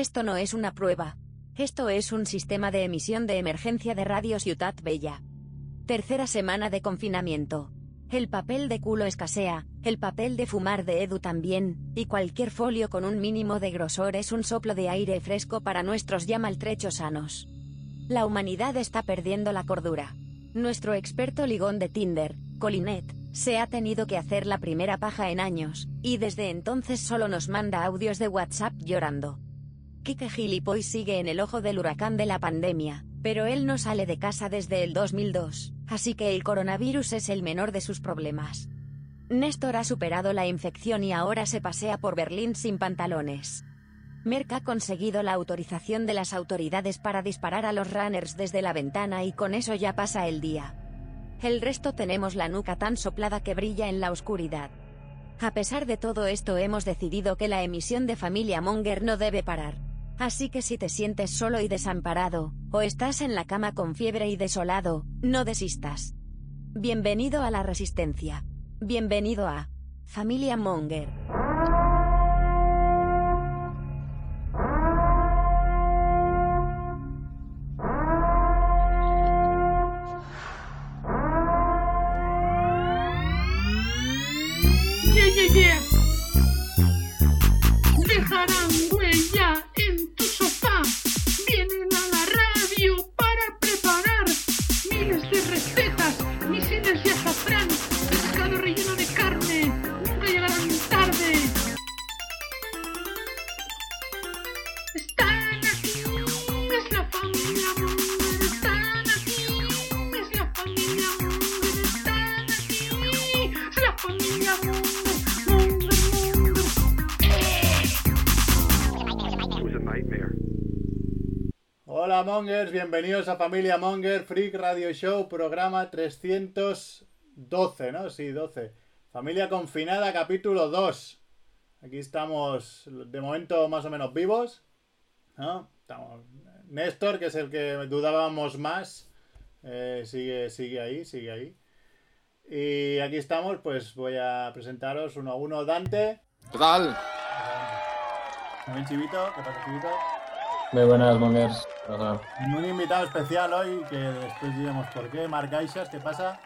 Esto no es una prueba. Esto es un sistema de emisión de emergencia de Radio Ciutat Bella. Tercera semana de confinamiento. El papel de culo escasea, el papel de fumar de Edu también, y cualquier folio con un mínimo de grosor es un soplo de aire fresco para nuestros ya maltrechos sanos. La humanidad está perdiendo la cordura. Nuestro experto ligón de Tinder, Colinet, se ha tenido que hacer la primera paja en años, y desde entonces solo nos manda audios de WhatsApp llorando. Kike Gilipoy sigue en el ojo del huracán de la pandemia, pero él no sale de casa desde el 2002, así que el coronavirus es el menor de sus problemas. Néstor ha superado la infección y ahora se pasea por Berlín sin pantalones. Merck ha conseguido la autorización de las autoridades para disparar a los runners desde la ventana y con eso ya pasa el día. El resto tenemos la nuca tan soplada que brilla en la oscuridad. A pesar de todo esto hemos decidido que la emisión de Familia Monger no debe parar. Así que si te sientes solo y desamparado, o estás en la cama con fiebre y desolado, no desistas. Bienvenido a la resistencia. Bienvenido a Familia Monger. Yeah, yeah, yeah. Dejarán Hola Mongers, bienvenidos a Familia Monger Freak Radio Show, programa 312, ¿no? Sí, 12. Familia confinada, capítulo 2. Aquí estamos de momento más o menos vivos. ¿no? Estamos... Néstor, que es el que dudábamos más, eh, sigue, sigue ahí, sigue ahí. Y aquí estamos, pues voy a presentaros uno a uno. Dante. ¿Qué tal? También Chivito, ¿qué pasa Chivito? Muy buenas, Mongers. Un invitado especial hoy, que después diremos por qué. Marc Aishas, ¿qué pasa?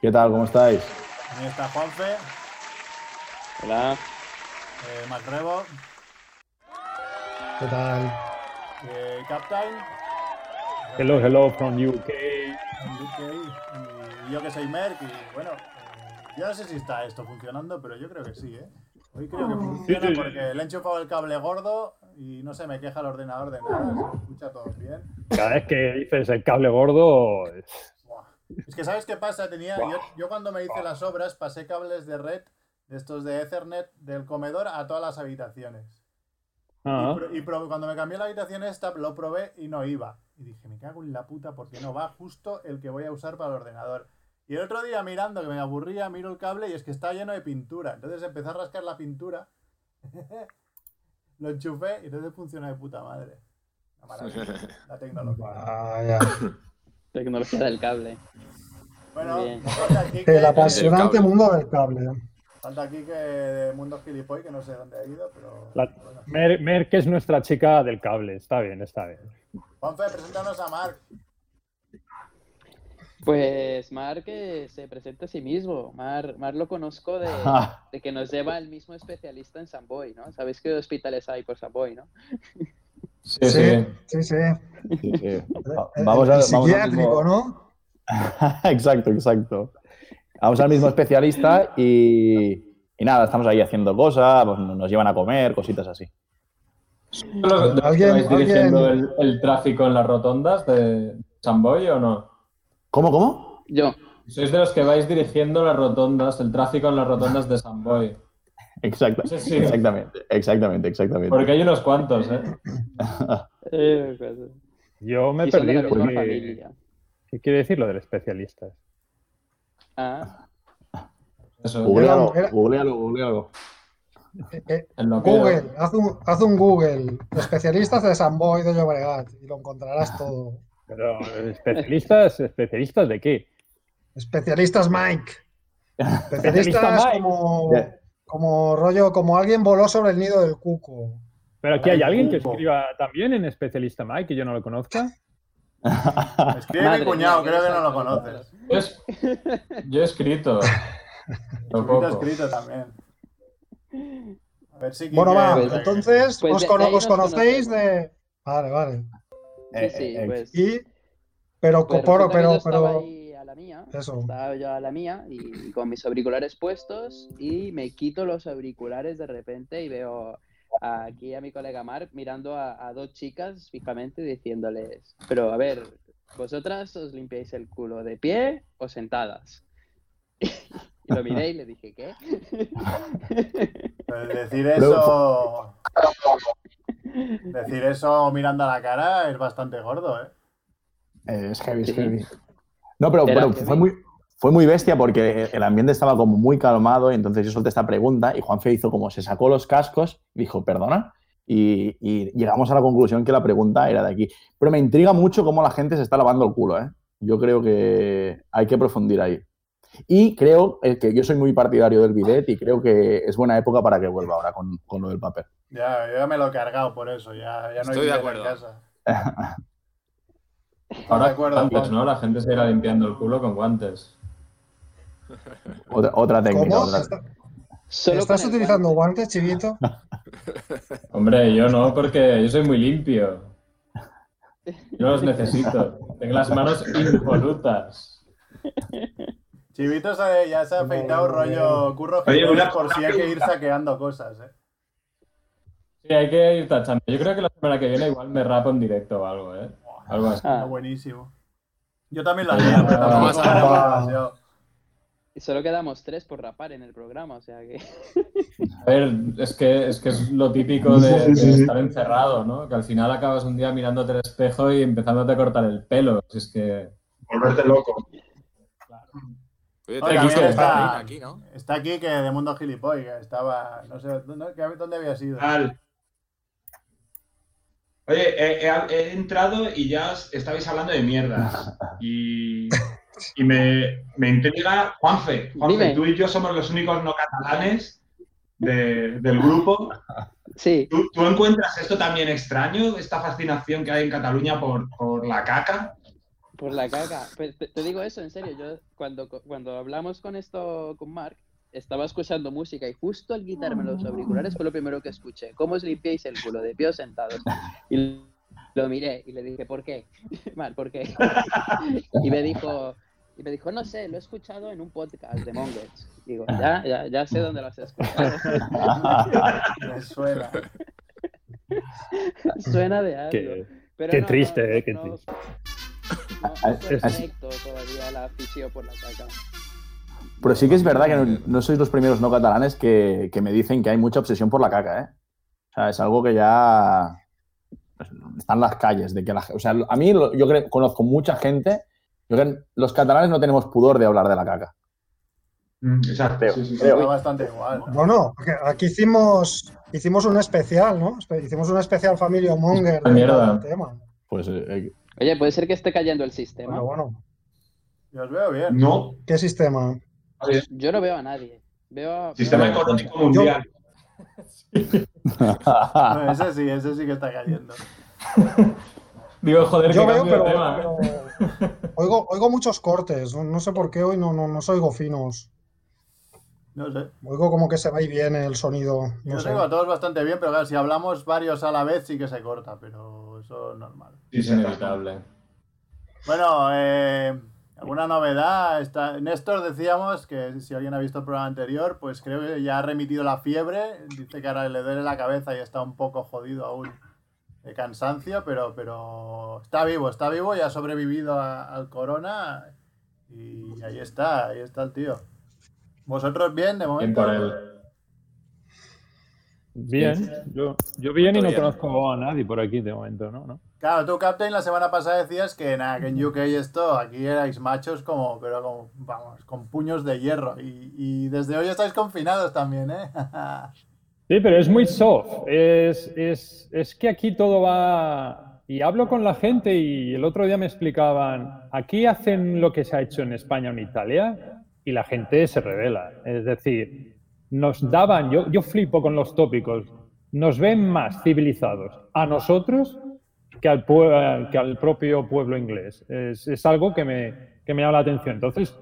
¿Qué tal? ¿Cómo estáis? También está Juanfe, Hola. eh, Macrebo, ¿Qué tal? eh, Captain, Hello, hello from UK. UK, y yo que soy Merck. Y bueno, eh, yo no sé si está esto funcionando, pero yo creo que sí, ¿eh? Hoy creo que funciona Sí, sí, sí. porque le he enchufado el cable gordo y no se me queja el ordenador de nada, se escucha todo bien. Cada vez que dices el cable gordo. Es que ¿sabes qué pasa? Tenía, yo, yo cuando me hice las obras pasé cables de red, de estos de Ethernet, del comedor a todas las habitaciones. ah, Y, pro- y pro- cuando me cambié la habitación esta, lo probé y no iba. Y dije, me cago en la puta porque no va justo el que voy a usar para el ordenador. Y el otro día mirando, que me aburría, miro el cable y es que está lleno de pintura. Entonces empecé a rascar la pintura, lo enchufé y entonces funciona de puta madre. La maravilla, la tecnología. Vaya. Tecnología del cable. Bueno, falta aquí que, El apasionante mundo del cable. falta aquí que de Mundo Gilipoy, que no sé dónde ha ido, pero... La- bueno. Mer, Mer, que es nuestra chica del cable. Está bien, está bien. Juanfe, preséntanos a Marc. Pues Mar que se presenta a sí mismo. Mar, Mar lo conozco de, de que nos lleva el mismo especialista en Samboy, ¿no? ¿Sabéis qué hospitales hay por Samboy, no? Sí, sí. sí, sí. sí, sí. El- Vamos, el a, vamos al psiquiátrico, mismo... ¿no? exacto, exacto. Vamos al mismo especialista y, y nada, estamos ahí haciendo cosas, pues nos llevan a comer, cositas así. ¿De los que ¿Alguien- vais dirigiendo alguien- el, el tráfico en las rotondas de Samboy o no? ¿Cómo, cómo? Yo. ¿Sois de los que vais dirigiendo las rotondas, el tráfico en las rotondas de Samboy? Exacto, Sí, sí. exactamente, exactamente, exactamente. Porque hay unos cuantos, ¿eh? Yo me he perdido. porque-. ¿Qué quiere decir lo del especialista? Ah, Eso. Googlealo, googlealo, googlealo. Eh, eh, Google, haz un, haz un Google. Especialistas de Samboy de Llobregat y lo encontrarás todo. Pero, ¿especialistas? ¿Especialistas de qué? Especialistas Mike. Especialista Especialistas Mike. como, como rollo, como alguien voló sobre el nido del cuco. Pero aquí hay alguien que escriba también en especialista Mike que yo no lo conozca. Escribe Madre mi cuñado, creo que no lo conoces. Yo, es- yo he escrito. Escrito, poco. escrito también. A ver si Bueno, va, entonces pues os, cono- conocéis de. Vale, vale. Sí, sí, Eh, eh, pues. Y. Pero, pues pero, pero, yo estaba pero. ahí a la mía. Eso. Estaba yo a la mía y con mis auriculares puestos y me quito los auriculares de repente y veo aquí a mi colega Mark mirando a, a dos chicas fijamente diciéndoles, pero a ver, ¿vosotras os limpiáis el culo de pie o sentadas? Y lo miré y le dije, ¿qué? Pues decir eso. Decir eso mirando a la cara es bastante gordo, ¿eh? Eh, es heavy, es heavy. No, pero, fue, muy, fue muy bestia porque el ambiente estaba como muy calmado y entonces yo solté esta pregunta y Juanfe hizo como se sacó los cascos y dijo, perdona. Y, y llegamos a la conclusión que la pregunta era de aquí. Pero me intriga mucho cómo la gente se está lavando el culo, ¿eh? Yo creo que hay que profundir ahí. Y creo eh, que yo soy muy partidario del bidet y creo que es buena época para que vuelva ahora con, con lo del papel. Ya, yo ya me lo he cargado por eso, ya, ya no Estoy de hay bidet acuerdo. en casa. Ahora de acuerdo, Juan. ¿no? La gente se irá limpiando el culo con guantes. Otra, otra técnica. ¿Cómo? otra- ¿Está- Solo ¿Estás utilizando guante. guantes, chivito? Hombre, yo no, porque yo soy muy limpio. Yo los necesito. Tengo las manos impolutas. Chivito se- ya se ha afeitado rollo curro Oye, una- por si hay que ir saqueando cosas, ¿eh? Sí, hay que ir tachando. Yo creo que la semana que viene igual me rapo en directo o algo, ¿eh? Algo así. Ah, Buenísimo. Yo también lo Ah, haría, pero tampoco y solo quedamos tres por rapar en el programa, o sea que... A ver, es que es, que es lo típico de, de estar encerrado, ¿no? Que al final acabas un día mirándote al espejo y empezándote a cortar el pelo. Si es que... Volverte loco. Oye, Oye, está aquí, ¿no? Está aquí que de Mundo Gilipoy, que estaba, no sé, ¿dónde, había sido? Tal. Oye, he, he- he entrado y ya estabais hablando de mierdas. Y, y me, me intriga, Juanfe, Juanfe, Dime. tú y yo somos los únicos no catalanes de- del grupo. Sí, ¿Tú, tú encuentras esto también extraño, esta fascinación que hay en Cataluña por, por la caca? Por la caca. Pues te, te digo eso, en serio, yo cuando, cuando hablamos con esto con Mark, estaba escuchando música y justo al quitarme los auriculares fue lo primero que escuché. ¿Cómo os limpiáis el culo de pie o sentados? Y lo miré y le dije, ¿por qué? Mark, ¿por qué? Y me dijo, y me dijo, no sé, lo he escuchado en un podcast de Mongers. Digo, ya, ya, ya sé dónde lo has escuchado. Me suena. Suena de algo. Qué, Pero qué no, triste, no, eh, qué no, triste. No, no Es- conecto todavía la afición por la caca. Pero sí que es verdad que no, no sois los primeros no catalanes que, que me dicen que hay mucha obsesión por la caca, ¿eh? O sea, es algo que ya pues, está en las calles. De que la, o sea, a mí yo creo- conozco mucha gente. Yo creo que los catalanes no tenemos pudor de hablar de la caca. Mm, Exacto. Sí, sí, sí. bastante igual. ¿no? Bueno, porque aquí hicimos, hicimos un especial, ¿no? Hicimos un especial Familia Monger Ah, mierda. tema. Pues eh, eh, Oye, puede ser que esté cayendo el sistema. Bueno, bueno. Yo os veo bien. No, ¿Qué sistema? Yo no veo a nadie. Veo a, sistema veo a- económico mundial. No, ese sí, ese sí que está cayendo. Digo, joder, Yo que veo, pero, tema. pero oigo, oigo muchos cortes. No, no sé por qué hoy no, no, no os oigo finos. No sé. Oigo como que se va y viene el sonido. No sé. digo a todos bastante bien, pero claro, si hablamos varios a la vez sí que se corta, pero eso es normal. Sí, Es inevitable. Bueno, eh, alguna novedad. Está... Néstor decíamos que si alguien ha visto el programa anterior, pues creo que ya ha remitido la fiebre. Dice que ahora le duele la cabeza y está un poco jodido aún de cansancio, pero, pero está vivo, está vivo y ha sobrevivido a- al corona. Y ahí está, ahí está el tío. ¿Vosotros bien de Bien momento? por él. Bien, yo, yo bien y no Bien. conozco a nadie por aquí de momento, ¿no? ¿No? Claro, tú, Captain, la semana pasada decías que, nada, que en UK esto, aquí erais machos como, pero como, vamos, con puños de hierro. Y, y desde hoy estáis confinados también, ¿eh? Sí, pero es muy soft. Es, es, es que aquí todo va... Y hablo con la gente y el otro día me explicaban, aquí hacen lo que se ha hecho en España o en Italia y la gente se revela. Es decir, nos daban, yo, yo flipo con los tópicos, nos ven más civilizados a nosotros que al, que al propio pueblo inglés. Es, algo que me, que me llama la atención. Entonces,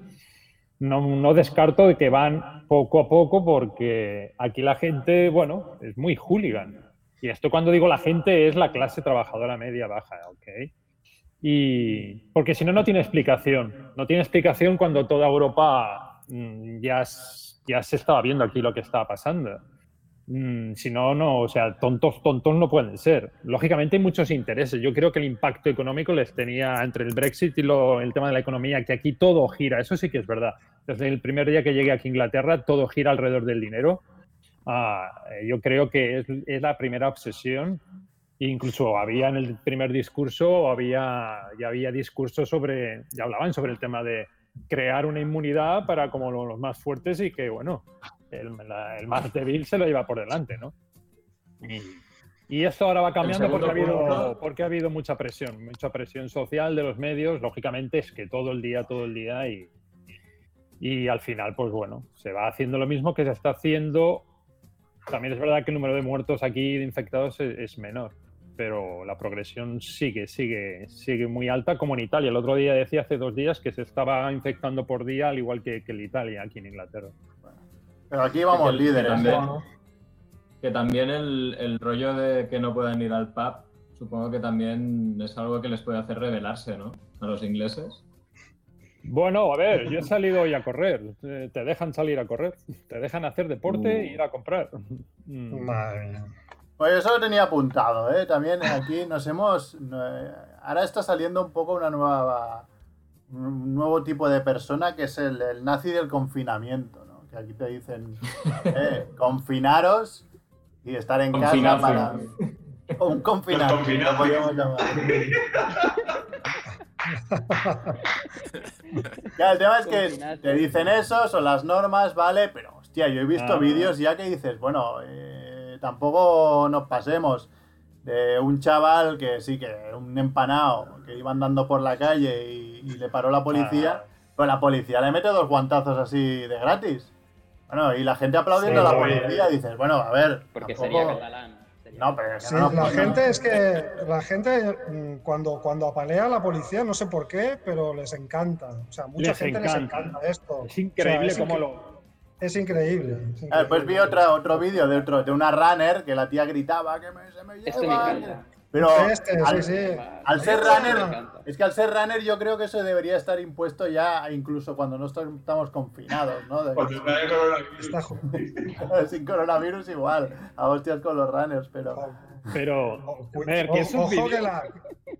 no, no descarto de que van poco a poco porque aquí la gente, bueno, es muy hooligan. Y esto cuando digo la gente es la clase trabajadora media baja, ¿ok? Y porque si no, no tiene explicación. No tiene explicación cuando toda Europa mm, ya, ya se estaba viendo aquí lo que estaba pasando. Mm, si no, no, o sea, tontos, tontos no pueden ser. Lógicamente hay muchos intereses. Yo creo que el impacto económico les tenía entre el Brexit y lo- el tema de la economía, que aquí todo gira, eso sí que es verdad. Desde el primer día que llegué aquí a Inglaterra, todo gira alrededor del dinero. Ah, eh, yo creo que es, es la primera obsesión. Incluso había en el primer discurso, había, ya había discursos sobre, ya hablaban sobre el tema de crear una inmunidad para como lo- los más fuertes y que, bueno, el, la- el más débil se lo lleva por delante, ¿no? Y, y esto ahora va cambiando porque ha, habido, porque ha habido mucha presión, mucha presión social de los medios, lógicamente es que todo el día, todo el día y, y al final, pues bueno, se va haciendo lo mismo que se está haciendo. También es verdad que el número de muertos aquí de infectados es, es menor, pero la progresión sigue, sigue, sigue muy alta, como en Italia. El otro día decía hace dos días que se estaba infectando por día, al igual que, que en Italia, aquí en Inglaterra. Pero aquí vamos Que- que líderes. también- ¿no? Que también el, el rollo de que no puedan ir al pub, supongo que también es algo que les puede hacer rebelarse, ¿no? A los ingleses. Bueno, a ver, yo he salido hoy a correr. Te te dejan salir a correr, te dejan hacer deporte e ir a comprar. Mm. Madre mía. Pues eso lo tenía apuntado, ¿eh? También aquí nos hemos... Ahora está saliendo un poco una nueva... Un nuevo tipo de persona que es el, el nazi del confinamiento, ¿no? Que aquí te dicen, eh, confinaros y estar en casa para... O un confinado. Ya, el tema es que te dicen eso, son las normas, ¿vale? Pero, hostia, yo he visto Ah. vídeos ya que dices, bueno, eh, tampoco nos pasemos de un chaval que sí, que un empanado, que iba andando por la calle y, y le paró la policía, Ah. pues la policía le mete dos guantazos así de gratis. Bueno, y la gente aplaudiendo Sí, a la policía, dices, bueno, a ver, Porque tampoco- sería catalán. sería- No, pero Sí, no, la pues no. gente es que la gente mm, cuando, cuando apalea a la policía, no sé por qué, pero les encanta. O sea, mucha Les gente les encanta. encanta esto. Es increíble O sea, es cómo incre- lo, Es increíble. es Ah, Después vi increíble. otra, otro vídeo de, otro, de una runner que la tía gritaba que me, se me lleva. Este me. Pero Este, al, sí, sí. al ser runner, es que al ser runner yo creo que eso debería estar impuesto ya incluso cuando no estamos confinados, ¿no? De- Porque está el coronavirus. Sin coronavirus igual, a hostias con los runners, pero... pero o- ver, que o- esos ojo que la.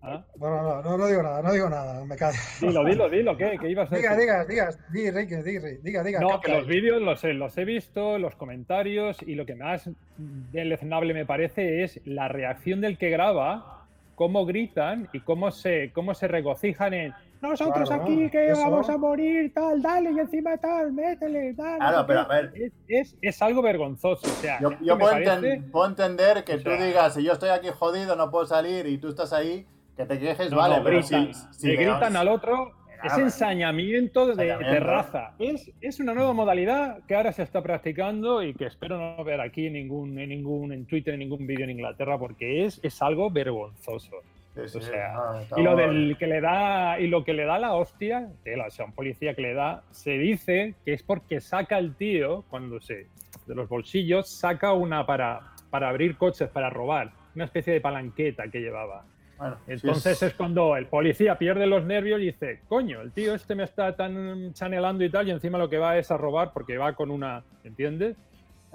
¿Ah? Bueno, no, no, no digo nada, no digo nada, me callo. Dilo, dilo, dilo, ¿qué? ¿Qué ibas a Diga, decir? diga, diga, diga, diga, diga, diga. No, que los vídeos los he, los he visto, los comentarios, y lo que más deleznable me parece es la reacción del que graba, cómo gritan y cómo se, cómo se regocijan en nosotros Claro, aquí que eso. vamos a morir, tal, dale, y encima tal, métele, Claro, pero qué". a ver. Es, es, es algo vergonzoso. O sea, Yo, yo puedo, parece- enten- puedo entender que o tú digas, si yo estoy aquí jodido, no puedo salir y tú estás ahí, que te quejes, No, vale, no, pero gritan, si, si le le- gritan al otro. Es Claro. ensañamiento de, de raza. Es, es una nueva modalidad que ahora se está practicando y que espero no ver aquí en ningún, en ningún, en Twitter, en ningún vídeo en Inglaterra, porque es, es algo vergonzoso. Sí, sí, o sea, no, Y lo del que le da, y lo que le da la hostia, tela, o sea, un policía que le da, se dice que es porque saca el tío, cuando se, de los bolsillos, saca una para, para abrir coches, para robar, una especie de palanqueta que llevaba. Bueno, sí Entonces es cuando el policía pierde los nervios y dice, coño, el tío este me está tan chanelando y tal, y encima lo que va es a robar porque va con una, ¿entiendes?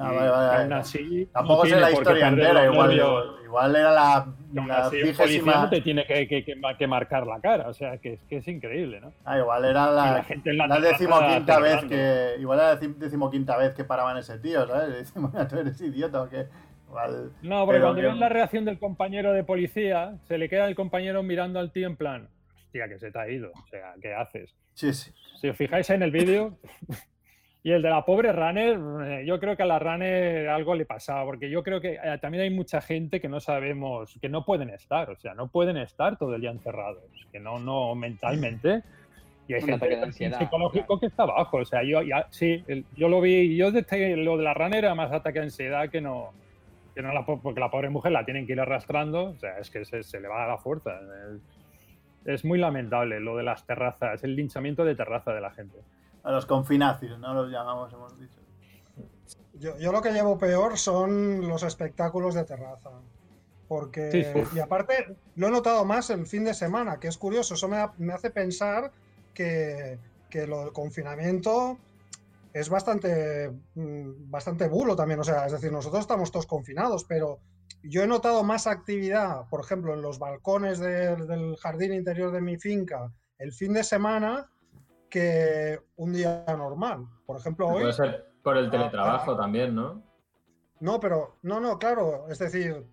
Ah, vale, vale, aún así, Tampoco no sé la historia entera, igual, nervios. igual era la, la así, vigésima... no te tiene que, que- que que marcar la cara, o sea, que es, que es increíble, ¿no? Ah, igual era la, la gente en la la decimoquinta vez que. Igual era la decim- decimoquinta vez que paraban ese tío, ¿sabes? Decimos, tú eres idiota o qué. No, porque pero cuando que- ves la reacción del compañero de policía, se le queda el compañero mirando al tío en plan, hostia, que se te ha ido, o sea, ¿qué haces? Sí, sí. Si os fijáis en el vídeo, y el de la pobre runner, eh, yo creo que a la runner algo le pasaba, porque yo creo que eh, también hay mucha gente que no sabemos, que no pueden estar, o sea, no pueden estar todo el día encerrados, que no, no mentalmente. Y hay Un gente ataque de con ansiedad, psicológico claro. que está abajo, o sea, yo ya, sí, el- yo lo vi, yo desde lo de la runner era más ataque de ansiedad que no, que no la po- porque la pobre mujer la tienen que ir arrastrando, o sea, es que se, se le va la fuerza. Es, es muy lamentable lo de las terrazas, el linchamiento de terraza de la gente. A los confinacios, ¿no? Los llamamos, hemos dicho. Yo, yo lo que llevo peor son los espectáculos de terraza. Porque, Sí, sí. y aparte, lo he notado más el fin de semana, que es curioso, eso me, me hace pensar que, que lo del confinamiento es bastante, mm, bastante bulo también. O sea, es decir, nosotros estamos todos confinados, pero yo he notado más actividad, por ejemplo, en los balcones del- del jardín interior de mi finca el fin de semana que un día normal. Por ejemplo, hoy. Puede ser por el Ah, teletrabajo ah. también, ¿no? No, pero no, no, claro, es decir,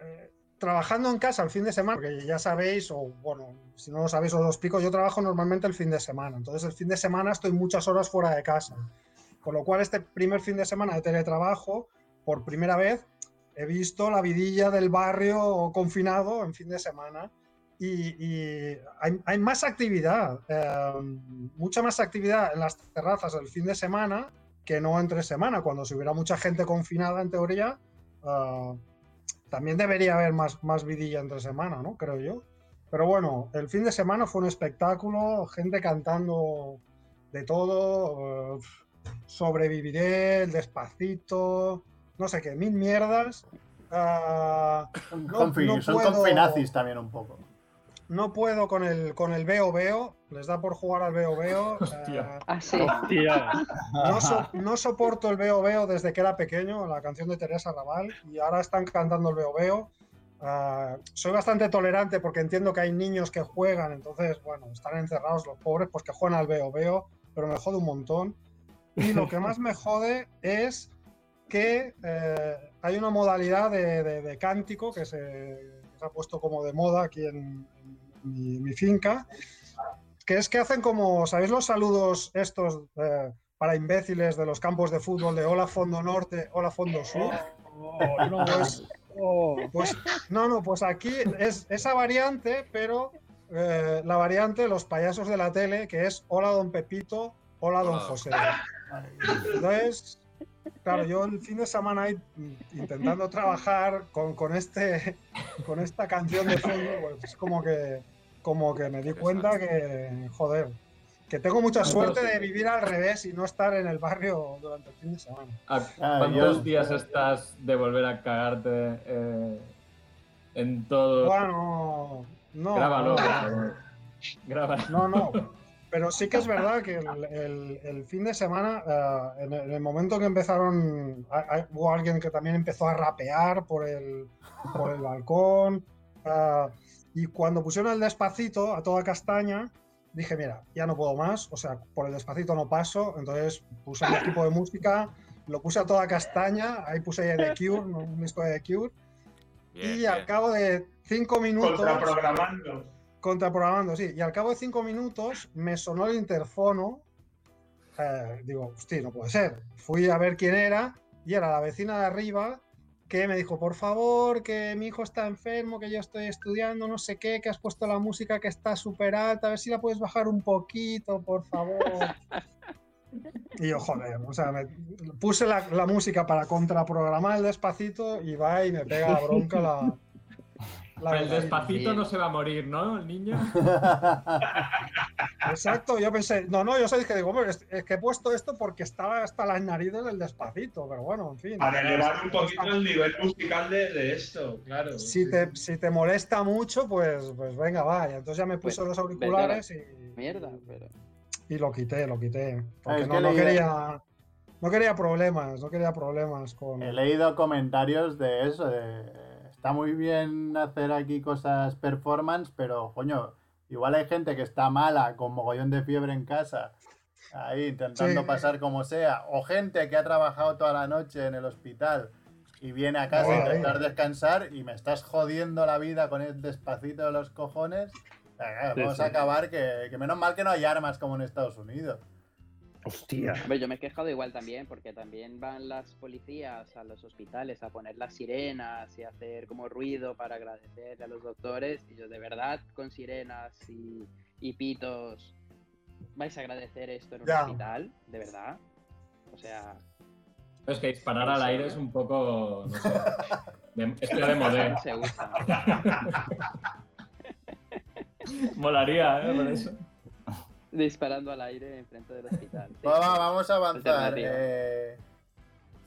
eh, trabajando en casa el fin de semana, porque ya sabéis, o bueno, si no lo sabéis os lo explico, yo trabajo normalmente el fin de semana, entonces el fin de semana estoy muchas horas fuera de casa, con lo cual este primer fin de semana de teletrabajo, por primera vez, he visto la vidilla del barrio confinado en fin de semana. Y, hay, más actividad, eh, mucha más actividad en las terrazas el fin de semana que no entre semana, cuando si hubiera mucha gente confinada en teoría, ah, también debería haber más, más vidilla entre semana, ¿no? Creo yo. Pero bueno, el fin de semana fue un espectáculo, gente cantando de todo, eh, sobreviviré, el despacito, no sé qué, mil mierdas. Son, No- no son puedo- confinazis también un poco. No puedo con el, con el veo veo, les da por jugar al veo veo. Hostia. Ah, sí. Hostia, No, so- no soporto el Veo Veo desde que era pequeño, la canción de Teresa Raval, y ahora están cantando el Veo Veo. Ah, soy bastante tolerante porque entiendo que hay niños que juegan, entonces, bueno, están encerrados los pobres, pues que juegan al Veo Veo, pero me jode un montón. Y lo que más me jode es que eh, hay una modalidad de, de- de cántico que se, se ha puesto como de moda aquí en mi, mi finca, que es que hacen como, ¿sabéis los saludos estos eh, para imbéciles de los campos de fútbol de hola fondo norte, hola fondo sur? Oh, no, Pues, oh. pues no, no, pues aquí es esa variante, pero eh, la variante los payasos de la tele, que es hola don Pepito, hola don José. Entonces, claro, yo el fin de semana ahí intentando trabajar con, con este, con esta canción de fondo, pues es como que, como que me di cuenta que, joder, que tengo mucha suerte de vivir al revés y no estar en el barrio durante el fin de semana. ¿A Ah, ¿Cuántos días estás de volver a cagarte eh, en todo? Bueno, no. Grábalo, no. Grábalo. No, no. Pero sí que es verdad que el, el- el fin de semana, eh, en, el, en el momento que empezaron, hubo alguien que también empezó a rapear por el, por el balcón. eh, y cuando pusieron el despacito a toda castaña, dije, mira, ya no puedo más. O sea, por el despacito no paso. Entonces puse un equipo de música, lo puse a toda castaña. Ahí puse The Cure, un disco de The Cure. Bien, y al bien. cabo de cinco minutos. Contraprogramando. Contraprogramando, sí. Y al cabo de cinco minutos me sonó el interfono. Eh, digo, hostia, no puede ser. Fui a ver quién era y era la vecina de arriba que me dijo, por favor, que mi hijo está enfermo, que yo estoy estudiando, no sé qué, que has puesto la música que está súper alta, a ver si la puedes bajar un poquito, por favor. Y yo, joder, o sea, me puse la, la música para contraprogramar el despacito y va y me pega la bronca la... la el despacito Sí. no se va a morir, ¿no? El niño. Exacto, yo pensé, no, no, yo sé que digo, hombre, es, es que he puesto esto porque estaba hasta las narices del despacito, pero bueno, en fin. Para elevar un poquito el nivel musical de, de esto, claro. Si te, si te molesta mucho, pues, pues venga, vaya. Entonces ya me puse Pues, los auriculares y, Mierda, pero. y lo quité, lo quité. Porque Es no, que no leí- quería, no quería problemas, no quería problemas con... He leído comentarios de eso, de está muy bien hacer aquí cosas performance, pero coño, igual hay gente que está mala con mogollón de fiebre en casa, ahí intentando Sí. pasar como sea, o gente que ha trabajado toda la noche en el hospital y viene a casa a intentar descansar y me estás jodiendo la vida con el despacito de los cojones. Sí, vamos sí. a acabar que, que menos mal que no hay armas como en Estados Unidos. Hostia. Hombre, yo me he quejado igual también, porque también van las policías a los hospitales a poner las sirenas y hacer como ruido para agradecer a los doctores. Y yo, de verdad, con sirenas y, y pitos, ¿vais a agradecer esto en un Ya. hospital? ¿De verdad? O sea, Es que disparar al aire es un poco. No sé. De, esto de modé. Se. Molaría, ¿eh? Por eso. Disparando al aire enfrente del hospital. Sí. Va, va, vamos a avanzar. Eh,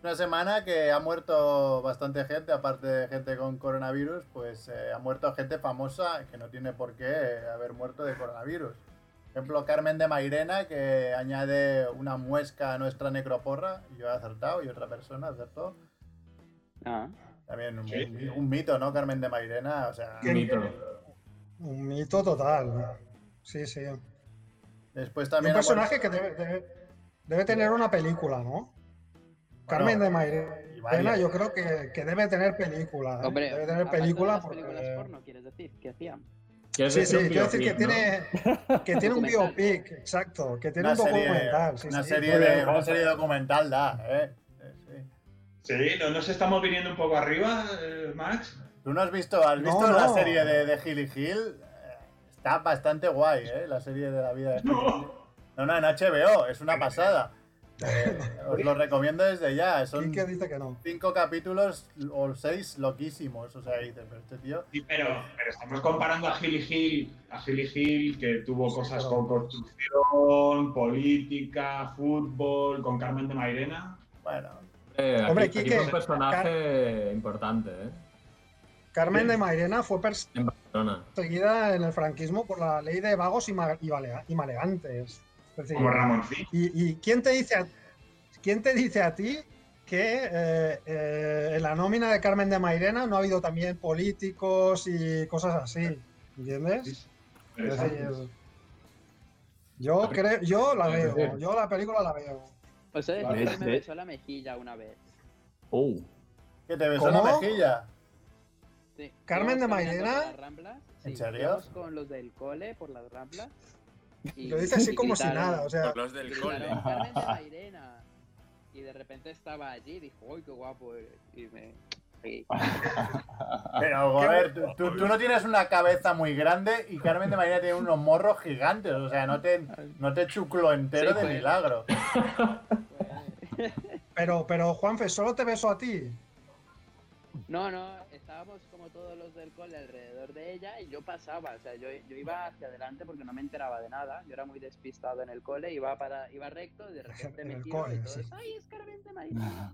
una semana que ha muerto bastante gente, aparte de gente con coronavirus, pues eh, ha muerto gente famosa que no tiene por qué haber muerto de coronavirus. Por ejemplo, Carmen de Mairena, que añade una muesca a nuestra necroporra. Yo he acertado y otra persona acertó. Ah. También un, Sí. un- un mito, ¿no? Carmen de Mairena, o sea... ¿Quién? Mito. Un mito total. Sí, sí. Y Después un también... ha personaje que debe, debe- debe tener una película, ¿no? Carmen de y Mairena, yo creo que, que debe tener película. ¿eh? Hombre, debe tener película porque. películas porno, quieres decir, ¿qué hacían? ¿Quieres Sí, decir sí, un quiero decir que tiene, que tiene un biopic, exacto, que tiene Una un serie, documental. sí, una, sí. serie de, una serie documental da, ¿eh? Sí, sí. Sí, ¿no nos estamos viniendo un poco arriba, eh, Max? ¿Tú no has visto, has No, visto la no. serie de, de Hilly Hill? Está bastante guay, ¿eh? La serie de la vida de. No, no, en HBO, es una pasada. Eh, os lo recomiendo desde ya. Son Quique dice que no. cinco capítulos o seis loquísimos. O sea, dices, pero este tío. Sí, pero, pero estamos comparando a Hilly Hill, a Hilly Hill, que tuvo cosas pero- con construcción, política, fútbol, con Carmen de Mairena. Bueno, Eh, aquí, Hombre, aquí Quique, fue un personaje importante, ¿eh? Carmen de Mairena fue Barcelona. perseguida en el franquismo por la ley de vagos y, ma- y balega- y maleantes. Es decir, Como Ramoncín. ¿Y, y quién, te dice a, quién te dice a ti que eh, eh, en la nómina de Carmen de Mairena no ha habido también políticos y cosas así? ¿Entiendes? Es decir, yo creo, yo la veo, yo la película la veo. O sea, que me besó la mejilla una vez. Oh, que te besó la ¿Cómo? mejilla. Sí. Carmen de Mairena. sí, ¿En serio? con los del cole por las ramblas. y- Lo dice así y como si nada, o sea, los del cole. Carmen de Mairena. Y de repente estaba allí y dijo, ¡ay, qué guapo! eres". Y me. Pero, a ver, tú, tú- tú no tienes una cabeza muy grande y Carmen de María tiene unos morros gigantes. O sea, no te, no te chuclo entero Sí, de pues. milagro. pero, pero Juanfe, solo te beso a ti. No, no, estábamos como todos los del cole alrededor de ella y yo pasaba, o sea, yo, yo iba hacia adelante porque no me enteraba de nada, yo era muy despistado en el cole, iba para, iba recto y de repente En me el giro cole, y todos, sí. ¡ay, es Carmen de Mairena!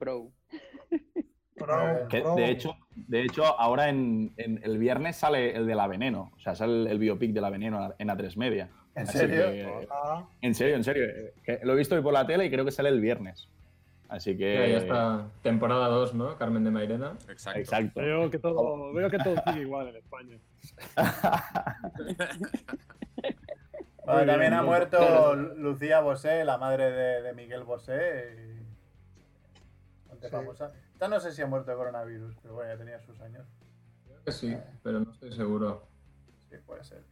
Bro, Bro, que bro. de hecho, de hecho, ahora en, en el viernes sale el de la Veneno. O sea, sale el, el biopic de la Veneno en A3 Media. ¿En Así serio? que- Ah, en serio, en serio. eh, que lo he visto hoy por la tele y creo que sale el viernes. Así que. Ya, ya está. Temporada 2, ¿no? Carmen de Mairena. Exacto. Exacto. Veo que todo, veo que todo sigue igual en España. Bueno, también bien, ha muerto. Lucía Bosé, la madre de, de Miguel Bosé. y- Sí. famosa. Esta no sé si ha muerto de coronavirus, pero bueno, ya tenía sus años. Creo que sí, pero no estoy seguro. Sí, puede ser.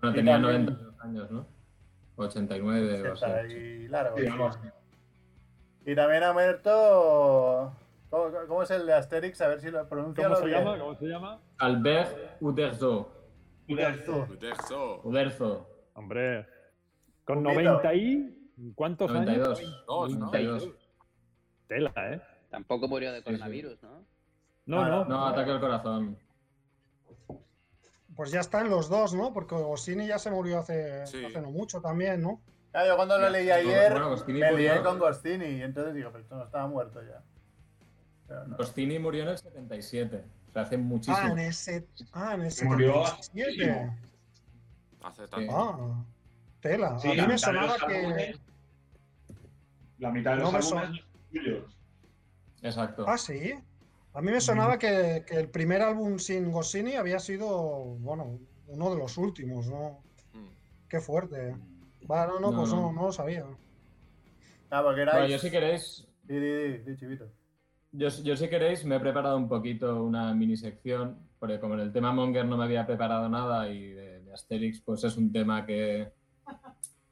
Bueno, Y tenía también- 92 años, ¿no? 89 o Está sea. ahí largo. Sí. Y también ha muerto. ¿Cómo, cómo es el de Asterix? A ver si lo pronuncia ¿Cómo se llama? ¿Cómo se llama? Albert Uderzo. Uderzo. Uderzo. Hombre, con Un mito. 90 y... ¿Cuántos 92. años? Dos, ¿no? 92. Tela, ¿eh? tampoco murió de sí. coronavirus, ¿no? No, Ah, no. No, ataque al corazón. pues ya están los dos, ¿no? Porque Goscinny ya se murió hace, Sí. hace no mucho también, ¿no? Ah, yo cuando lo Ya, leí ayer bueno, murió. con Gostini y entonces digo, pero esto no estaba muerto ya. No. Costini murió en el 77. O sea, hace Ah, muchísimo. en ese. Ah, en ese. Murió 77. Hace tanto. Ah, tela. Sí, a mí me sonaba que. álbumes- La mitad de No los me álbumes son suyos. Exacto. Ah, sí. A mí me sonaba que, que el primer álbum sin Goscinny había sido, bueno, uno de los últimos, ¿no? Mm. Qué fuerte. Va, no, no, No, pues no, no. no lo sabía. Ah, porque era. Bueno, yo si queréis, Di, di, di, di, chivito. yo, yo si queréis me he preparado un poquito una mini sección, porque como en el tema Monger no me había preparado nada y de, de Asterix pues es un tema que,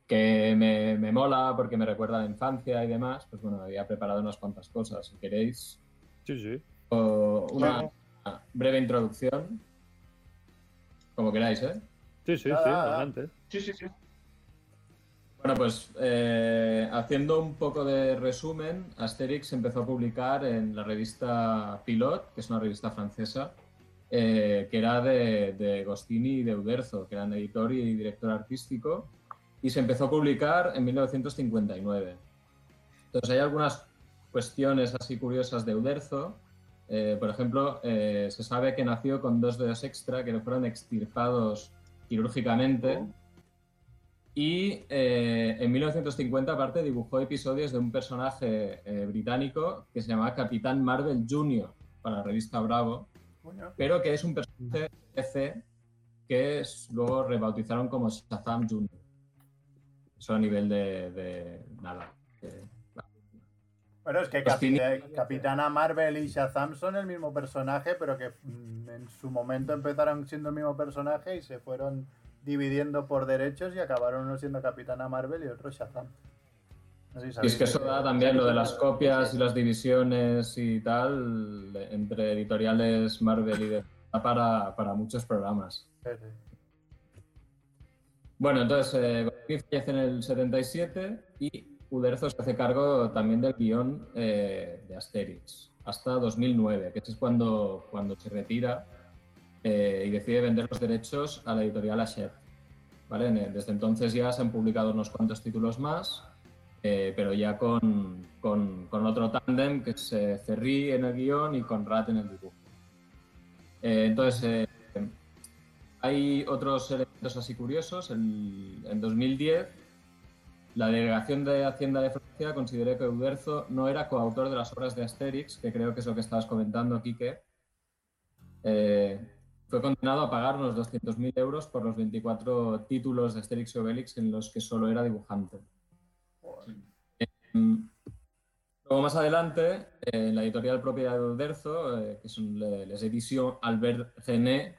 que me, me mola porque me recuerda a la infancia y demás, pues bueno, había preparado unas cuantas cosas. Si queréis, Sí, sí. o una breve introducción, como queráis, ¿eh? Sí, sí, sí, Ah, ah, ah. adelante. Sí, sí, sí. Bueno, pues eh, haciendo un poco de resumen, Asterix empezó a publicar en la revista Pilot, que es una revista francesa, eh, que era de, de Gostini y de Uderzo, que eran editor y director artístico, y se empezó a publicar en 1959. Entonces hay algunas cuestiones así curiosas de Uderzo. Eh, por ejemplo, eh, se sabe que nació con dos dedos extra que le fueron extirpados quirúrgicamente. Y eh, en 1950, aparte, dibujó episodios de un personaje eh, británico que se llamaba Capitán Marvel Jr. para la revista Bravo, pero que es un personaje de DC que es- luego rebautizaron como Shazam Jr. Eso a nivel de, de nada. de- Bueno, es que Capitana Marvel y Shazam son el mismo personaje, pero que mm, en su momento empezaron siendo el mismo personaje y se fueron dividiendo por derechos y acabaron uno siendo Capitana Marvel y otro Shazam. No sé si Y es que eso da también lo de las copias y las divisiones y tal entre editoriales Marvel y de para, para muchos programas. Sí, sí. Bueno, entonces eh, fallece en el 77 y Uderzo se hace cargo también del guion eh, de Asterix hasta 2009, que es cuando, cuando se retira eh, y decide vender los derechos a la editorial Hachette. ¿vale? Desde entonces ya se han publicado unos cuantos títulos más, eh, pero ya con, con- otro tándem que es eh, Cerrí en el guion y con Rat en el dibujo. Eh, entonces, hay otros elementos así curiosos. En 2010, la Delegación de Hacienda de Francia consideró que Uderzo no era coautor de las obras de Asterix, que creo que es lo que estabas comentando, Quique. Eh, fue condenado a pagar unos 200.000 euros por los 24 títulos de Asterix y Obelix en los que solo era dibujante. Eh, Luego más adelante, eh, en la editorial propia de Uderzo, eh, que le- Les Editions Albert Gené,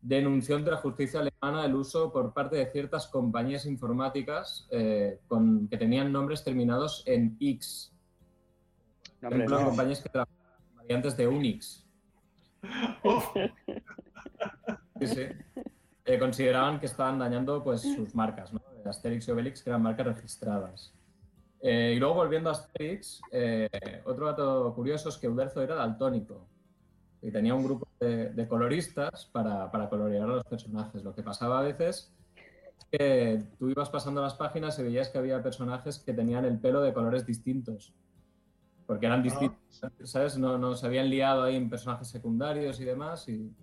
denunció ante la justicia alemana el uso por parte de ciertas compañías informáticas eh, con, que tenían nombres terminados en X. Por ejemplo, no. compañías que trabajan con variantes de Unix. Sí, sí. Eh, consideraban que estaban dañando pues, sus marcas, ¿no? De Asterix y Obelix, que eran marcas registradas. Eh, y luego volviendo a Asterix, eh, otro dato curioso es que Uderzo era daltónico y tenía un grupo de, de coloristas para, para colorear a los personajes. Lo que pasaba a veces es que tú ibas pasando las páginas y veías que había personajes que tenían el pelo de colores distintos. Porque eran distintos, ¿sabes? No, no se habían liado ahí en personajes secundarios y demás y,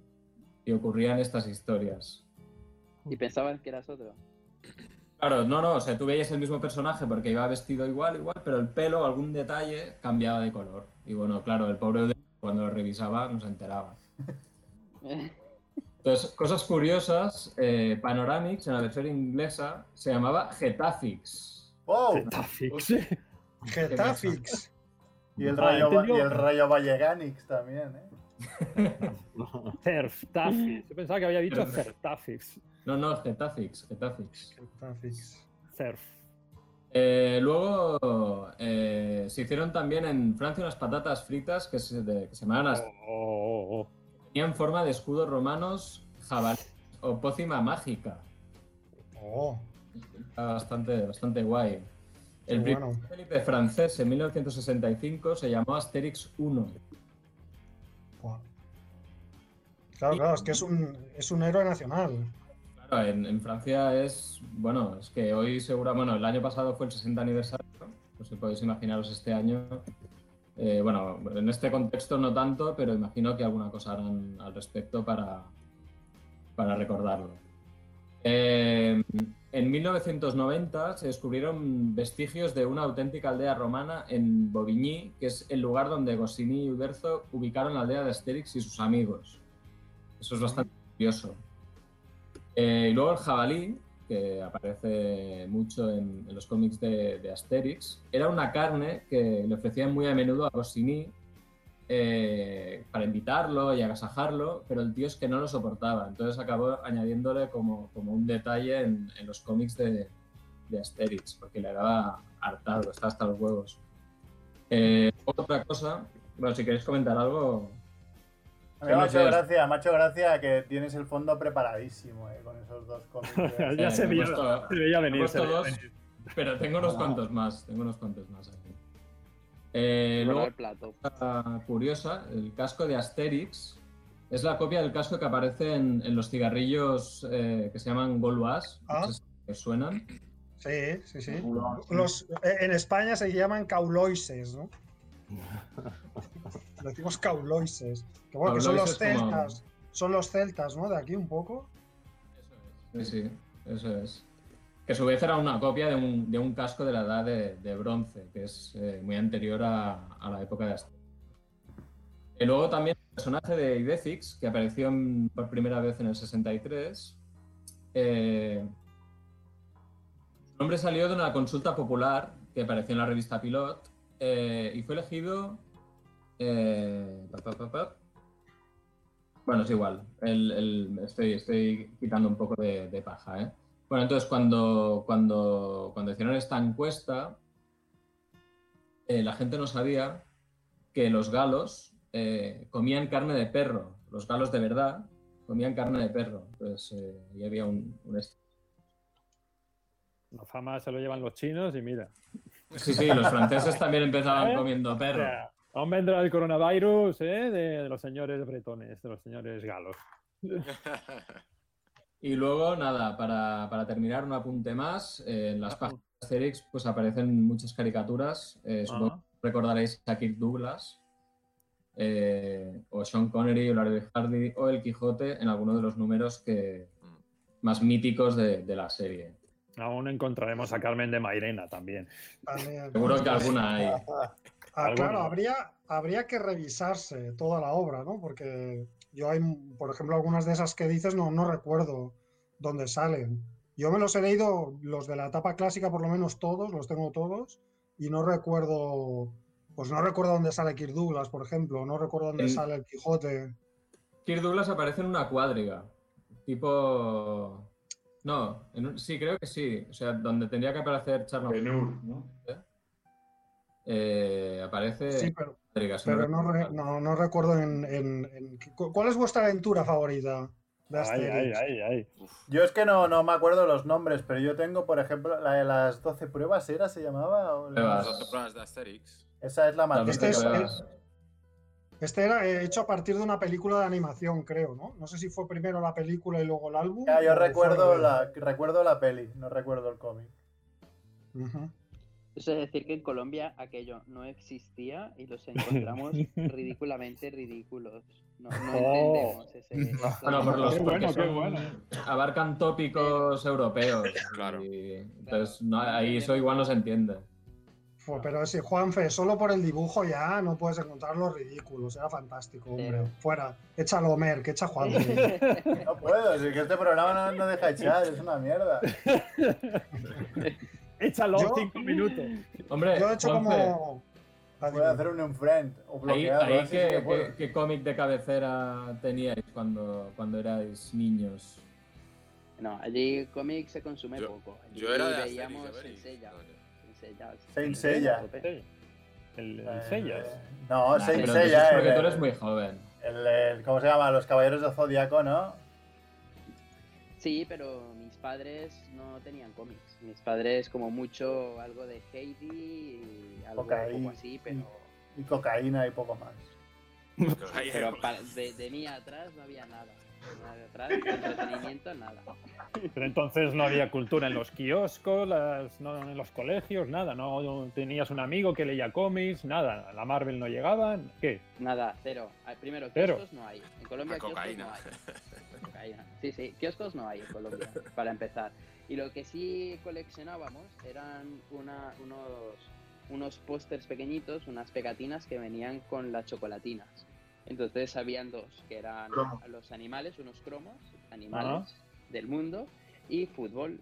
y ocurrían estas historias. Y pensaban que eras otro. Claro, no, no, o sea, tú veías el mismo personaje porque iba vestido igual, igual, pero el pelo, algún detalle cambiaba de color. Y bueno, claro, el pobre Uderzo, cuando lo revisaba no se enteraba. Entonces, cosas curiosas, eh, Panoramix en la versión inglesa se llamaba Getafix. ¡Wow! Getafix. Getafix. Y el Ah, rayo, y el rayo Valleganix también, ¿eh? Certafix. Yo pensaba que había dicho Certafix. No, no, Getafix, Getafix. Getafix. Cerf. Eh, luego eh, se hicieron también en Francia unas patatas fritas que se, de- que se llamaban Oh, oh, oh. tenían forma de escudos romanos, jabalí o pócima mágica. Oh, Está bastante, bastante guay. El primer bueno. satélite francés en 1965 se llamó Asterix 1. Claro, claro, es que es un, es un héroe nacional. Claro, en, en Francia es, bueno, es que hoy segura, bueno, el año pasado fue el 60 aniversario, pues si podéis imaginaros este año. Eh, bueno, en este contexto no tanto, pero imagino que alguna cosa harán al respecto para, para recordarlo. Eh, en 1990 se descubrieron vestigios de una auténtica aldea romana en Bobigny, que es el lugar donde Goscinny y Uderzo ubicaron la aldea de Asterix y sus amigos. Eso es bastante curioso. Eh, y luego el jabalí, que aparece mucho en, en los cómics de, de Asterix, era una carne que le ofrecían muy a menudo a Goscinny eh, para invitarlo y agasajarlo, pero el tío es que no lo soportaba. Entonces acabó añadiéndole como, como un detalle en, en los cómics de, de Asterix, porque le daba hartado, está hasta los huevos. Eh, otra cosa, bueno, si queréis comentar algo, mí me ha Sí, hecho sí. gracia, me ha hecho gracia que tienes el fondo preparadísimo, ¿eh? Con esos dos cómics. ya Eh, se, veía, puesto- se veía me he venir. se puesto veía dos, venir. Pero tengo unos cuantos más, tengo unos cuantos más aquí. Eh, luego, el plato. cosa curiosa, el casco de Asterix es la copia del casco que aparece en, en los cigarrillos eh, que se llaman Gaulois, Ah. no sé si os suenan. Sí, sí, sí. Los, en España se llaman cauloises, ¿no? Decimos cauloises. Que bueno, que son los como- celtas. Son los celtas, ¿no? De aquí un poco. Sí, sí, eso es. Que a su vez era una copia de un, de un casco de la edad de, de bronce, que es eh, muy anterior a, a la época de Asterix. Y luego también el personaje de Idefix, que apareció en- por primera vez en el 63. eh, su nombre salió de una consulta popular que apareció en la revista Pilot eh, y fue elegido. Eh, pa, pa, pa, pa. Bueno, es igual. El- el- estoy, estoy quitando un poco de, de paja, ¿eh? Bueno, entonces cuando, cuando, cuando hicieron esta encuesta, eh, la gente no sabía que los galos comían carne de perro. Los galos de verdad comían carne de perro. Entonces, ahí había un, un La fama se lo llevan los chinos y mira. Sí, sí, los franceses también empezaban comiendo perro. Aún vendrá el coronavirus ¿eh? de, de los señores bretones, de los señores galos. Y luego, nada, para, para terminar, un apunte más. eh, en las páginas de Asterix pues, aparecen muchas caricaturas. eh, supongo Ajá. que recordaréis a Kirk Douglas, eh, o Sean Connery, o Larry Hardy, o El Quijote en alguno de los números que, más míticos de, de la serie. Aún encontraremos a Carmen de Mairena. También. Seguro que alguna hay. Ah, claro, habría, habría que revisarse toda la obra, ¿no? Porque yo hay, por ejemplo, algunas de esas que dices no, no recuerdo dónde salen. Yo me los he leído, los de la etapa clásica por lo menos todos, los tengo todos, y no recuerdo, pues no recuerdo dónde sale Kirk Douglas, por ejemplo, no recuerdo dónde sale el Quijote. Kirk Douglas aparece en una cuadriga. Tipo. No, en un- sí, creo que sí. O sea, donde tendría que aparecer Charles. Ben-Hur, ¿no? Eh, aparece Sí, pero, no, re- no, no recuerdo en, en- en- cu- ¿Cuál es vuestra aventura favorita de Ay, ay, Asterix? ay, ay. Yo es que no, no me acuerdo los nombres, pero yo tengo, por ejemplo, la de las 12 pruebas, ¿era? ¿Se llamaba? ¿O las- Las pruebas de Asterix. Esa es la más Este es-. Este era eh, hecho a partir de una película de animación, creo, ¿no? No sé si fue primero la película y luego el álbum. Ya, yo o fue recuerdo la, recuerdo la peli, no recuerdo el cómic. Ujú. Eso es decir que en Colombia aquello no existía y los encontramos ridículamente ridículos. No, no Oh. entendemos ese. Bueno, por los Qué porque bueno, qué son- bueno. abarcan tópicos europeos. Claro. y entonces, no, ahí eso igual no se entiende. Pero sí, Juanfe, solo por el dibujo ya no puedes encontrar los ridículos. Era fantástico, hombre. Fuera. Échalo, Mer, que echa Juanfe. No puedo, si que este programa no, no deja echar, es una mierda. Échalo Yo- cinco minutos. Hombre, Yo he hecho Juanfe, como. Puedo hacer un unfriend o ahí, sí ¿qué, qué- qué cómic de cabecera teníais cuando, cuando erais niños? No, allí cómic se consume Yo- poco. Allí Yo era de veíamos Asterix, en Sella. Asterix. En Sella. Saint Seiya. Sí. El, el Eh, Sellas. No, Nah, Saint Seiya, porque el- tú eres muy joven. el- el- ¿Cómo se llama? Los Caballeros del Zodíaco, ¿no? Sí, pero padres no tenían cómics. Mis padres, como mucho, algo de Heidi y algo Cocaína. poco así, pero, Y cocaína y poco más. Pero de, de mí atrás no había nada. Nada de atrás, de entretenimiento, nada. Pero entonces no había cultura en los kioscos, las- no, en los colegios, nada. No tenías un amigo que leía cómics, nada. La Marvel no llegaban. ¿Qué? Nada, cero. Primero, Cero. kioscos no hay. En Colombia La kioscos no hay. Cocaína. Sí, sí, kioscos no hay en Colombia, para empezar. Y lo que sí coleccionábamos eran una, unos, unos pósters pequeñitos, unas pegatinas que venían con las chocolatinas. Entonces habían dos, que eran Cromo. los animales, unos cromos, animales del mundo, y fútbol.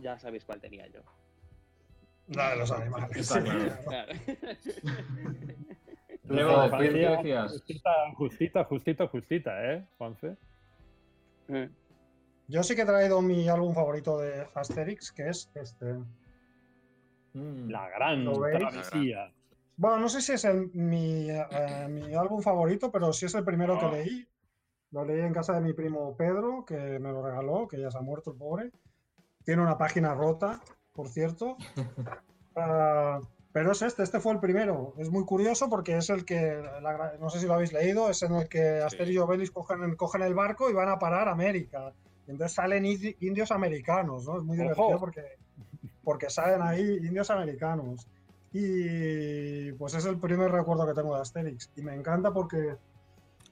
Ya sabéis cuál tenía yo. La de los animales. Claro. Claro. Luego, Tu decir, ¿qué infancia decías? Justita, justita, justita, justita, ¿eh, Juanfe? Yo sí que he traído mi álbum favorito de Asterix, que es este. Mm. La gran travesía. Bueno, no sé si es el- mi, eh, mi álbum favorito, pero sí es el primero que leí. Lo leí en casa de mi primo Pedro, que me lo regaló, que ya se ha muerto el pobre. Tiene una página rota por cierto. Ah, pero es este, este fue el primero. Es muy curioso porque es el que, la no sé si lo habéis leído, es en el que Asterix y Obelix cogen, cogen el barco y van a parar a América. Y entonces salen indi- indios americanos, ¿no? Es muy Ojo. divertido porque, porque salen ahí indios americanos. Y pues es el primer recuerdo que tengo de Asterix. Y me encanta porque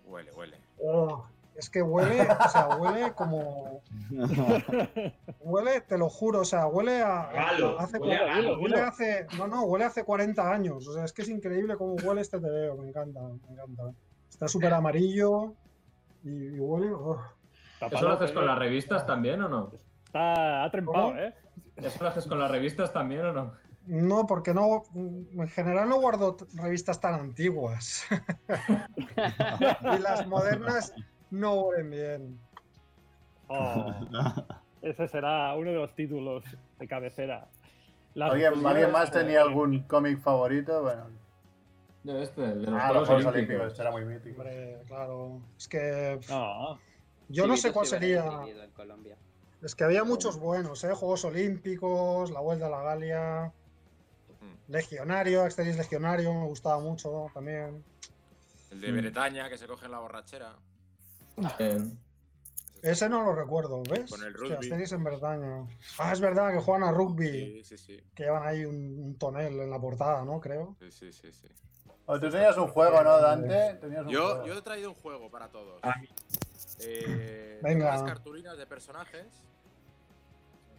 Huele, huele. oh, es que huele, o sea, huele como. Huele, te lo juro, o sea, huele a. Galo, hace, huele a galo, huele hace- no, no, huele hace 40 años. O sea, es que es increíble cómo huele este TVO, me encanta, me encanta. Está súper amarillo y, y huele. oh. ¿Eso lo haces con las revistas también o no? Está atrempado, ¿Cómo? ¿eh? ¿Eso lo haces con las revistas también o no? No, porque no, en general no guardo revistas tan antiguas. y las modernas no huelen bien. Oh, ese será uno de los títulos de cabecera. Las- ¿Alguien, ¿Alguien más tenía algún cómic favorito? Bueno, Yo este, el de los ah, los Juegos Olímpicos. Olímpicos, este era muy mítico. Hombre, claro. Es que No, yo no sé cuál sería. escribido en Colombia. Es que había muchos buenos, ¿eh? Juegos Olímpicos, La Vuelta a la Galia, Mm. Legionario, Asterix Legionario, me gustaba mucho también. El de Bretaña, que se coge en la borrachera. Eh, Ese no lo recuerdo, ¿ves? Con el rugby. Asterix en Bretaña. Ah, es verdad que juegan a rugby, Sí, sí, sí. que llevan ahí un, un tonel en la portada, ¿no? Creo. Sí, sí, sí, sí. Oh, tú tenías un juego, ¿no, Dante? Tenías un Yo, juego. yo he traído un juego para todos. Ah. Eh, Venga. Las cartulinas de personajes.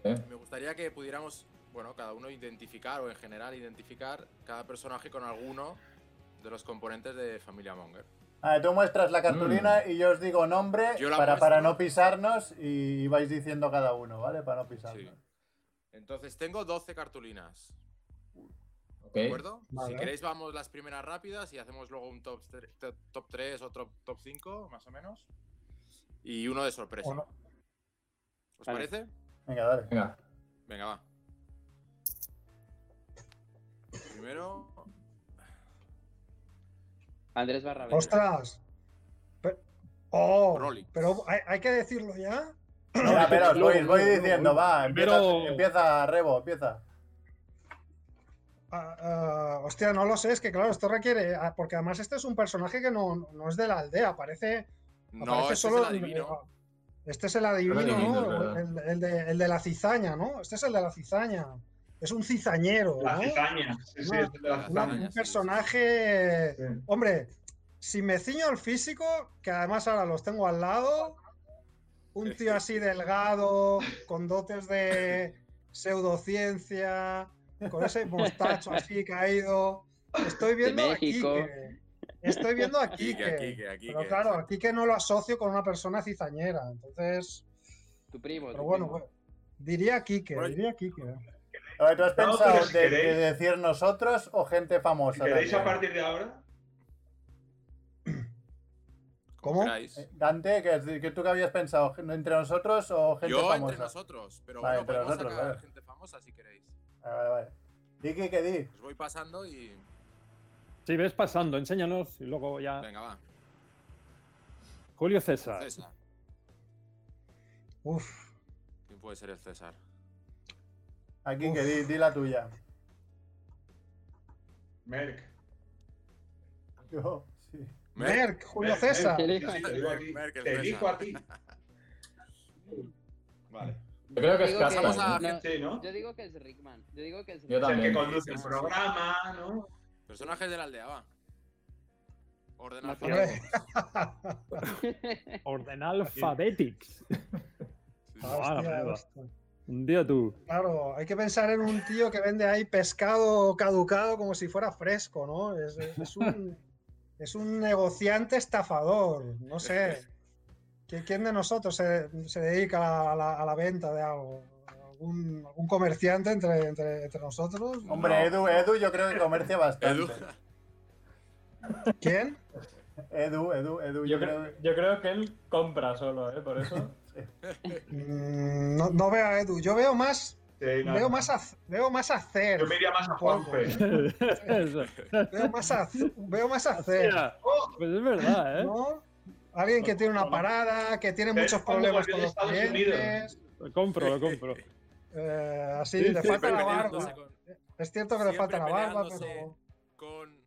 eh. Me gustaría que pudiéramos, bueno, cada uno identificar o en general identificar cada personaje con alguno de los componentes de Familia Monger. Ah, tú muestras la cartulina y yo os digo nombre para, para no pisarnos y vais diciendo cada uno, ¿vale? Para no pisarnos. Sí. Entonces tengo 12 cartulinas. ¿De acuerdo? Vale. Si queréis vamos las primeras rápidas y hacemos luego un top, top, top 3 o top, top 5, más o menos. Y uno de sorpresa. ¿Os Vale. parece? Venga, dale. Venga. Venga, va. Primero. Andrés Barrabés. ¡Ostras! ¡Oh! Rolling. Pero hay, hay que decirlo ya. Pero os voy, voy diciendo, va, empieza, Primero- empieza Rebo, empieza. Ah, ah, hostia, no lo sé, es que claro, esto requiere. ah, Porque además este es un personaje que no, no es de la aldea, aparece. No, aparece este solo es el adivino. Este es el adivino, El adivino, es ¿no? verdad. El, el de, el de la cizaña, ¿no? Este es el de la cizaña. Es un cizañero, La ¿no? cizaña. Sí, sí, Una- es de la una- Una- cizaña. un personaje. Sí. Hombre, si me ciño al físico, que además ahora los tengo al lado, un tío así delgado, con dotes de pseudociencia, con ese mostacho así caído. Estoy viendo a México. Quique. Estoy viendo a Quique, Quique. a Quique, a Quique, Pero claro, a exacto. Quique no lo asocio con una persona cizañera. Entonces, Tu primo. pero tu bueno, primo. bueno, diría Quique, Bueno, diría Quique. A ver, ¿tú has No, pensado si de, de queréis- decir nosotros o gente Si famosa? queréis a partir de ahora, ¿Cómo? Eh, Dante, ¿qué, que tú qué habías pensado? ¿Entre nosotros o gente Yo famosa? entre nosotros, pero Vale, bueno, entre podemos nosotros, sacar vale. gente famosa si queréis. Vale, vale, vale. Di, Quique, di. Os voy pasando y. si ves pasando, enséñanos y luego ya. Venga, va. Julio César. César. Uf, ¿Quién puede ser el César? Aquí, que di, di la tuya. Merck. Yo, sí. Merck, Julio Merck, César. Merck. Te digo a ti. Te elijo a ti. Vale. Yo creo que es Digo que- Pasamos Casman. a- no, Sí, ¿no? yo digo que es Rickman. Yo digo que es Yo Es el que también. conduce el programa, ¿no? Personajes de la aldea, va. Orden Más alfabético. Ordenal Alphabetics. Sí, sí. Ah, Hostia, mierda. hostia. Un día tú. Claro, hay que pensar en un tío que vende ahí pescado caducado como si fuera fresco, ¿no? Es, es- es un, es un negociante estafador, no sé. ¿Qui- ¿Quién de nosotros se, se dedica a la, a la venta de algo? ¿Algún, algún comerciante entre, entre, entre nosotros? Hombre, No. Edu, Edu yo creo que comercia bastante. Edu. ¿Quién? Edu, Edu, Edu, yo, Yo creo creo, yo creo que él compra solo, ¿eh? Por eso. Mm, No, no veo a Edu, yo veo más, Sí, no, veo más, a, veo más a hacer. Yo me iría más a Juanfe. Veo más a, veo más a hacer. Hostia, Pues es verdad, ¿eh? ¿no? Alguien que tiene una parada, que tiene muchos problemas con los clientes. Lo compro, lo compro. Eh, así, Sí, le falta la barba. con- Es cierto que le falta la barba, pero. Con.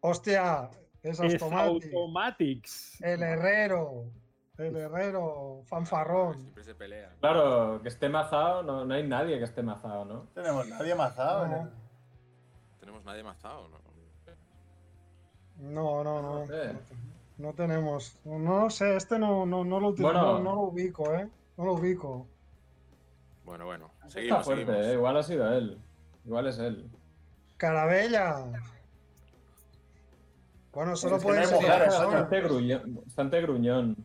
Hostia, es Es Automatic. Automatics. El herrero. El herrero fanfarrón. Siempre se pelea. Claro, que esté mazado, no, no hay nadie que esté mazado, ¿no? Tenemos nadie mazado. No. Tenemos nadie mazado, ¿no? No, no, no. No sé. No tenemos. No, no sé, este no, no, no lo utilizo, Bueno. no, no lo ubico, ¿eh? No lo ubico. Bueno, bueno. Está Seguimos, fuerte, seguimos. ¿eh? igual ha sido él. Igual es él. Carabella. Bueno, solo puede ser persona. Bastante gruñón.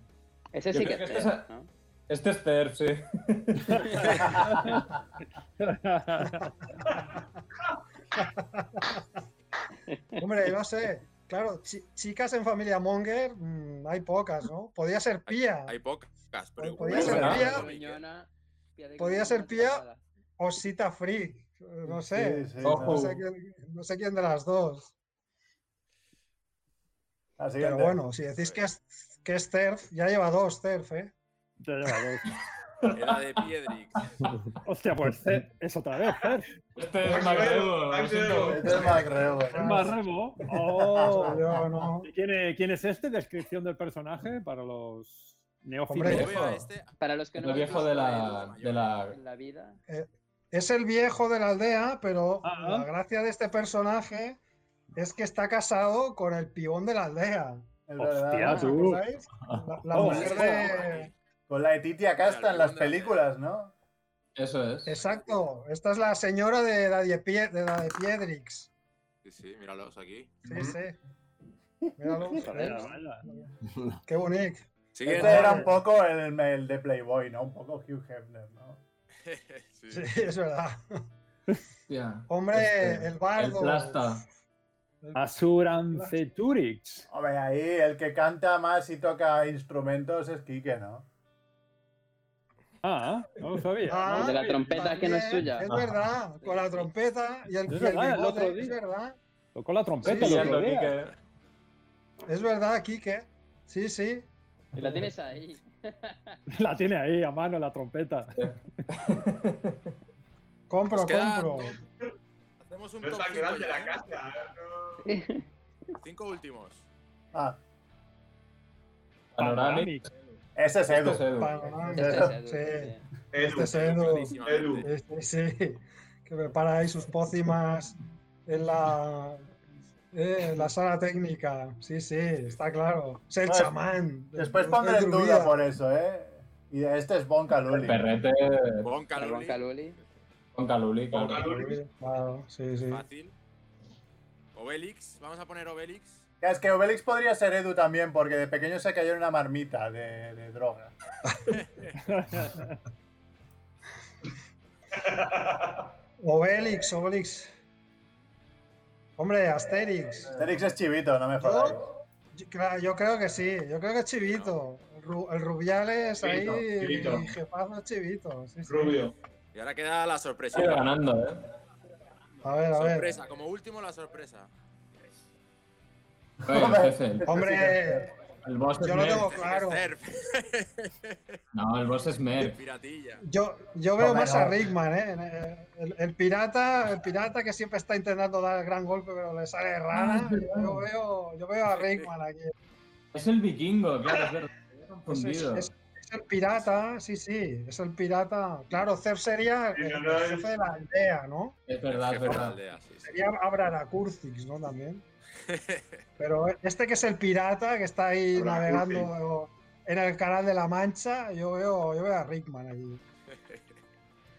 Ese sí que que es este es- ¿no? Este es Ter, sí. Hombre, no sé. Claro, chi- chicas en familia Monger mm, hay pocas, ¿no? Podía ser Pía Hay pocas, pero Podía igual- ser Pía. Podía ser Pía. o Sita Free. No sé. Sí, sí, Ojo. No no. sé, quién, no sé quién de las dos. La Pero bueno, si decís que es, que es Terf, ya lleva dos Terf, ¿eh? Ya lleva dos. Era de Piedrix. Hostia, pues eh, es otra vez. Este es siento. Este es más Rebo, Es. Oh. Yo no. ¿Y quién, es, quién es este? Descripción del personaje para los a este. Para los que no El viejo de a la, él de la... en la vida, Es el viejo de la aldea, pero Ah. la gracia de este personaje es que está casado con el pibón de la aldea. Es Hostia, verdad. ¿Os tú. La, la Oh, mujer sí. de. Con la de Titia Casta en las películas, ¿no? Eso es. Exacto. Esta es la señora de Daddy Pie- de Daddy Piedrix. Sí, sí, míralos aquí. Sí, sí. Míralo. Vaya, ¿ves? vaya. Qué bonito. Siguiente. Este era un poco el, el de Playboy, ¿no? Un poco Hugh Hefner, ¿no? Sí. Sí, es verdad. Hostia. Hombre, Este, el bardo. El plasta. Asuranceturix. Hombre, ahí el que canta más y toca instrumentos es Quique, ¿no? Ah, no lo sabía. Ah, El de la trompeta que no es suya. Es verdad, con la trompeta y el, Es y el verdad, el otro es día. verdad. Tocó la trompeta Sí, el otro día. Quique. Es verdad, Quique. Sí, sí. Y la tienes ahí. La tiene ahí a mano la trompeta. Compro, compro. Hacemos un No es top tan grande la ¿eh? casa. no. Cinco últimos. Ah, Panoramic. ese es Este Edu. Este es Edu. Este es Edu. Este sí. Que prepara ahí sus pócimas en la, eh, en la sala técnica. Sí, sí, está claro. Es el Pues, chamán. Después pondré el en duda por eso, ¿eh? Y este es Bon Caluli. perrete Bon El Caluli. Bon Caluli. Con Caluli. Con. Caluli. Claro, sí, sí. Fácil. Obelix. Vamos a poner Obelix. Es que Obelix podría ser Edu también, porque de pequeño se cayó en una marmita de, de droga. Obelix, Obelix. Hombre, Asterix. Asterix es chivito, no me jodáis. Yo, creo que sí, yo creo que es Chivito. El, Ru- el Rubiales ahí, Chivito, Chivito. y jefazo es Chivito. sí, sí. Y ahora queda la sorpresa. Sigue ganando, ¿eh? A ver, a ver. Sorpresa, como último la sorpresa. Oye, el jefe, el, Hombre, el boss es yo lo Merck. tengo claro. No, el boss es Merck. Yo, yo veo No, más no. a Rickman, ¿eh? El, el pirata, el pirata que siempre está intentando dar el gran golpe, pero le sale rara. Yo veo, yo veo a Rickman aquí. Es el vikingo, claro, es verdad. Me he Es, confundido. es- es el pirata, sí, sí, es el pirata. Claro, Zef sería el, jefe de la aldea, ¿no? Es verdad, es verdad. aldea, sí, sí. Sería Abrarakurcix, ¿no? También. Pero este que es el pirata, que está ahí navegando en el canal de la Mancha, yo veo, yo veo a Rickman allí.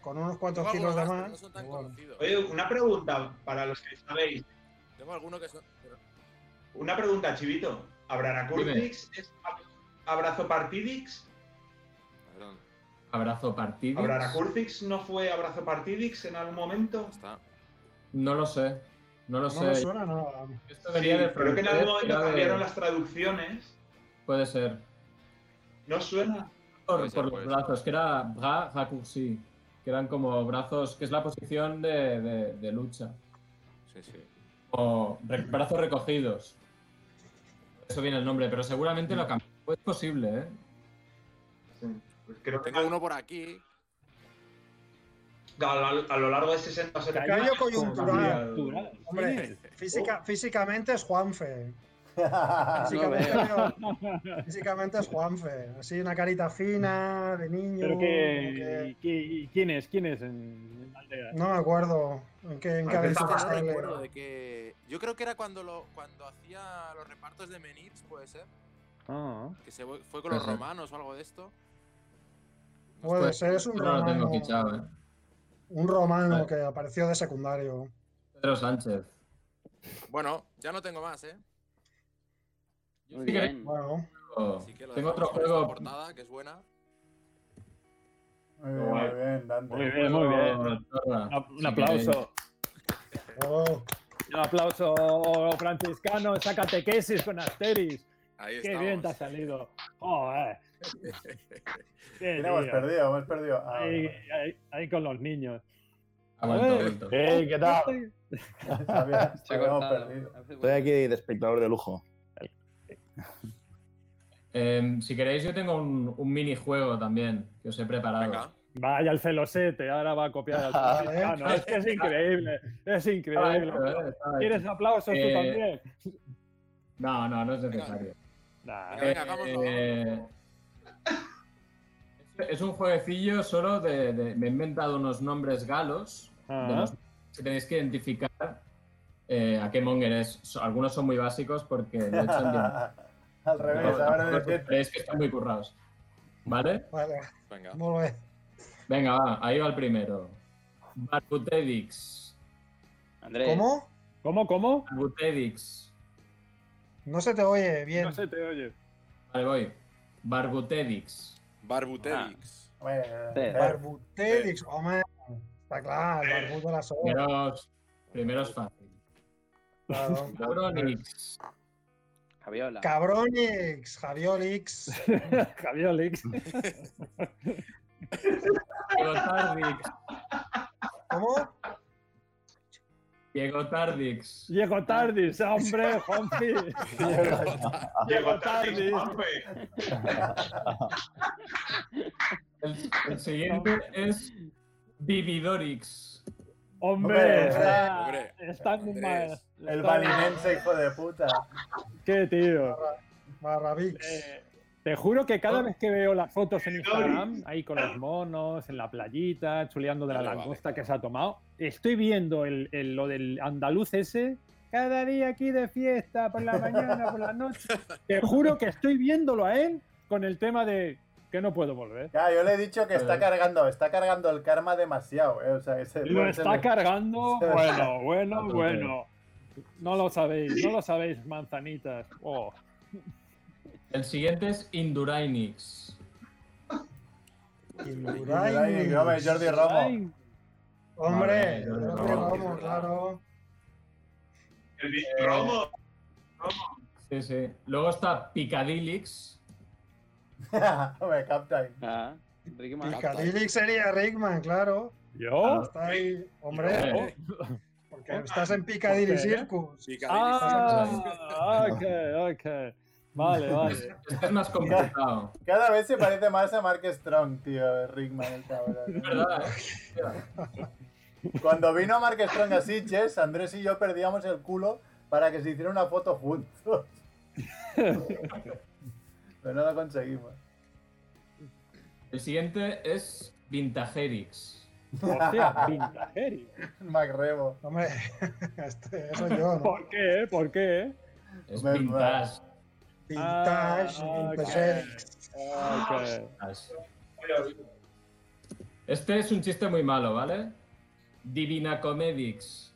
Con unos cuantos Tengo kilos de más. que no son tan pero bueno. conocidos. Oye, una pregunta para los que sabéis. Tengo algunos que son. pero- Una pregunta, Chivito. ¿Abraracurtix es ab- Abrazo Partidix? Abrazo partido. ¿Abraracurtix no fue Abrazo Partidix en algún momento? está. No lo sé. No lo No me sé. suena nada. Esto Sí, venía de creo que en algún momento de- cambiaron las traducciones. Puede ser. ¿No suena? Por, ser, por los brazos, que era raccourcis, que eran como brazos, que es la posición de, de- de lucha. Sí, sí. O re- brazos recogidos. Eso viene el nombre, pero seguramente lo cambió. Es posible, ¿eh? Sí. Pues creo que Tengo uno por aquí. a, lo- a lo largo de 60 o 70 Cambio años, coyuntural. Hombre, física, físicamente es Juanfe. No Físicamente, es Juanfe. Así una carita fina, de niño. Pero que, ¿quién es? ¿Quién es en? No me acuerdo en qué, en qué Ah, No de que. Yo creo que era cuando lo cuando hacía los repartos de Menirs, puede ser. Ah. Que se fue con los romanos o algo de esto. Puede ser, es un No lo tengo romano. fichado, ¿eh? Un romano Vale. que apareció de secundario. Pedro Sánchez. Bueno, ya no tengo más, ¿eh? Yo Muy sí que. Bueno, tengo- Así que lo tengo otro juego. portada, que es buena. Muy bien, muy bien, Dante. Muy bien, muy bien. Un, aplauso. oh, Un aplauso franciscano, esa catequesis con Asteris. Ahí Qué estamos. bien te ha salido. ¿Quién hemos perdido? Hemos perdido. Ah, Ahí, vale. ahí- ahí con los niños. Ha vuelto. Hey, ¿qué tal? Se habíamos perdido. Estoy aquí de espectador de lujo. Em, si queréis, yo tengo un, un minijuego también que os he preparado. Venga. Vaya el celosete, ahora va a copiar al franciscano. Es que es increíble. Es increíble. ¿eh? ¿Quieres aplausos tú Eh, también? No, no, no es necesario. Venga, venga, hagámoslo, Eh, es- es un jueguecillo solo de, de- Me he inventado unos nombres galos Ah. de los que tenéis que identificar eh, a qué monger es. Algunos son muy básicos porque lo he hecho. Al revés, ahora Pero de que Veréis que están muy currados. ¿Vale? vale, Venga. muy bien. Venga, va, ahí va el primero. Barbutedix. Andrés. ¿Cómo? ¿Cómo, cómo? Barbutedix. No se te oye bien. No se te oye. Vale, voy. Barbutedix. Barbuterix. Bueno, Sí. Barbutedix, hombre. Está claro, el barbud de la sopa. Primeros, primeros fácil. Claro. Cabronix. Javiola. Cabronix, Javiolix. Javier Olix. Diego Tardix. Diego Tardix. Hombre, Juanpi. Tarde. Juanfe. El, el siguiente es Vividorix. Hombre, Hombre, está, hombre, está mal. El Está- balinense, hijo de puta. Qué tío. Barrabix. Eh, te juro que cada vez que veo las fotos en Instagram, ahí con los monos, en la playita, chuleando de la langosta que se ha tomado, estoy viendo el, el- lo del andaluz ese. Cada día aquí de fiesta, por la mañana, por la noche. Te juro que estoy viéndolo a él con el tema de que no puedo volver. Ya, yo le he dicho que está cargando, está cargando el karma demasiado, eh. O sea, ese, Lo ese está le- cargando. Bueno, bueno, A tope. bueno. No lo sabéis, no lo sabéis, manzanitas. Oh. El siguiente es Indurainix. Indurainix, hombre, Jordi Romo. Ay, Hombre, Jordi Romo. Romo, claro. El Big Romo. Sí, sí. Luego está Picadillix. Hombre, Captain. Ah. Picadilly sería Rickman, claro. ¿Yo? Está ahí, hombre, Eh, porque estás en Piccadilly ¿Por qué? Circus. Ah, ok, ok. Vale, vale. Este es más complicado. Cada vez se parece más a Mark Strong, tío, Rickman, el cabrón. Es verdad, ¿eh? Cuando vino Mark Strong a Sitges, Andrés y yo perdíamos el culo para que se hiciera una foto juntos. Pero no lo conseguimos. El siguiente es Vintagerix. Hostia, Vintageri. Macrebo. Hombre, este, eso yo, ¿no? ¿Por qué? ¿Por qué? Es Hombre, Vintage. Vintage, Ah, vintage. Ok. Este es un chiste muy malo, ¿vale? Divina Comedix.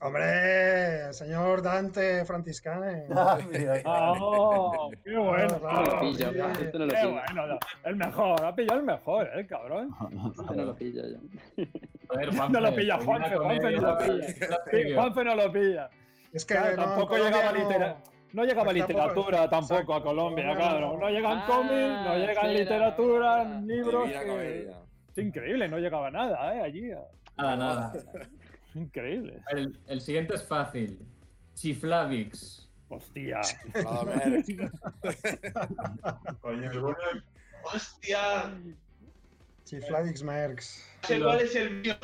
Hombre, señor Dante Franciscane. Ah, ¡Oh! ¡Qué bueno! Claro, Lo pillo, sí. este no lo ¡Qué bueno! no, El mejor, ha pillado el mejor, ¿eh, cabrón? Este no lo pillo yo. Joder, No lo pilla, Juanfe, Juanfe no lo pilla. Juanfe no lo pilla. Es que Claro, no, tampoco llegaba no- litera- No llegaba Pues literatura tampoco a Colombia, Colombia claro. no. No llegan Ah, cómics, no llegan literatura, libros. Que-. Es increíble, no llegaba nada, ¿eh? Allí. Nada, nada. Increíble. El, el siguiente es fácil. Chiflavix. Hostia. Coño, el bueno. ¡Hostia! Chifladix Mercs. sé cuál es el mío.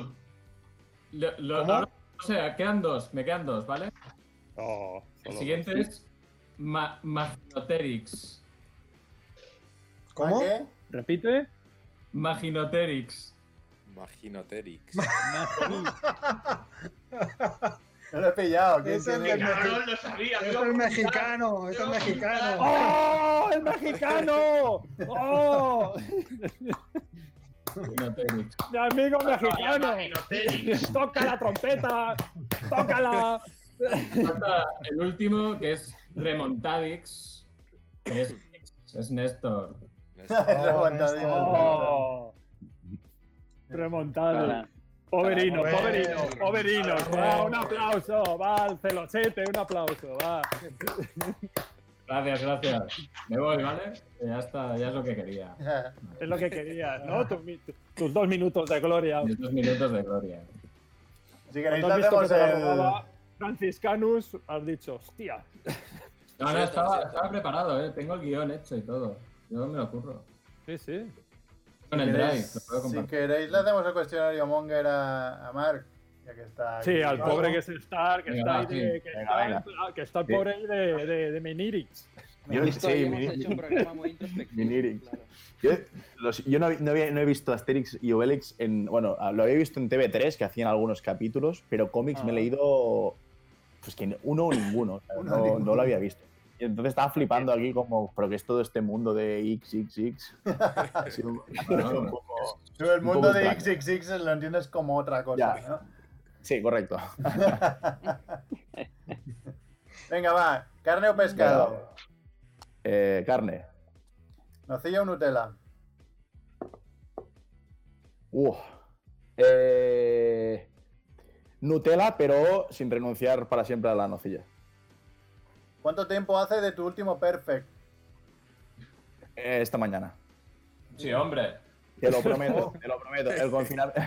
Lo- lo- o sea, quedan dos, me quedan dos, ¿vale? Oh, El siguiente es Ma Maginoterix. ¿Cómo? Repite. Maginoterix. Maginoterix. No lo he pillado. ¿Quién Es el tiene- de- Cabrón, lo sabía. Es el mexicano, es el mexicano. ¡Oh! ¡El mexicano! ¡Oh! Maginoterix. ¡Mi amigo mexicano! Maginoterix. ¡Toca la trompeta! ¡Tócala! El último, que es Remontadix. Es, es Néstor. Es remontadísimo. ¡Oh! Remontado. Hola. Poverino, poverino, poverino. Va, un aplauso, va al celosete, un aplauso, va. Gracias, gracias. Me voy, ¿vale? Ya está, ya es lo que quería. Es lo que querías, ¿no? Tus, dos minutos de gloria. Y Estos minutos de gloria. Si queréis, hacemos el. Franciscanus, has dicho, hostia. No, no, estaba, estaba preparado, ¿eh? Tengo el guion hecho y todo. Yo me lo ocurro. Sí, sí. Con el drive, lo puedo Si queréis, le hacemos el cuestionario Monger a, a Mark. Ya que está. Sí, al pobre que es Star, que Venga, está ahí de, que Venga, está, venga. que está el pobre ahí de, de, de Menirix. Yo, Esto sí, hemos mi- hecho un programa muy introspectivo. Minirix. claro. Yo, los- yo no, no había- no he visto Asterix y Obelix en. Bueno, lo había visto en TV3, que hacían algunos capítulos, pero cómics me he Ah. leído. Pues que uno o ninguno. o sea, Uno no, o ninguno. no lo había visto. Y entonces estaba flipando aquí, como, pero que es todo este mundo de XXX. Ha sido un, poco. Tú el un mundo poco de extraño. XXX lo entiendes como otra cosa, Ya. ¿no? Sí, correcto. Venga, va. ¿Carne o pescado? Eh, carne. ¿Nocilla o Nutella? Uf. Eh, Nutella, pero sin renunciar para siempre a la nocilla. ¿Cuánto tiempo hace de tu último perfect? Eh, esta mañana. Sí, hombre. Te lo prometo, te lo prometo. El confinamiento.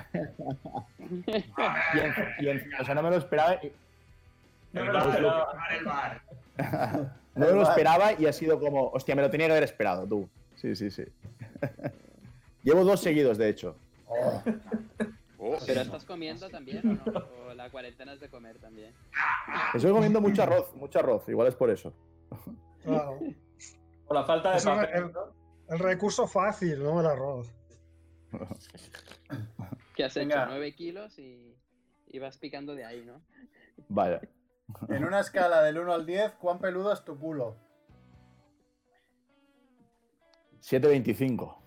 y, en, y en- o sea, no me lo esperaba. y- No me lo esperaba. Para el bar. No me lo esperaba y ha sido como, hostia, me lo tenía que haber esperado, tú. Sí, sí, sí. Llevo dos seguidos, de hecho. Oh, Oh, ¿Pero estás comiendo también o no? ¿O la cuarentena es de comer también? Estoy comiendo mucho arroz, mucho arroz, igual es por eso. Claro. Por la falta de es papel. el, el recurso fácil, no el arroz. Que has Venga. hecho 9 kilos y, y vas picando de ahí, ¿no? Vaya. En una escala del 1 al 10, ¿cuán peludo es tu culo? 7.25.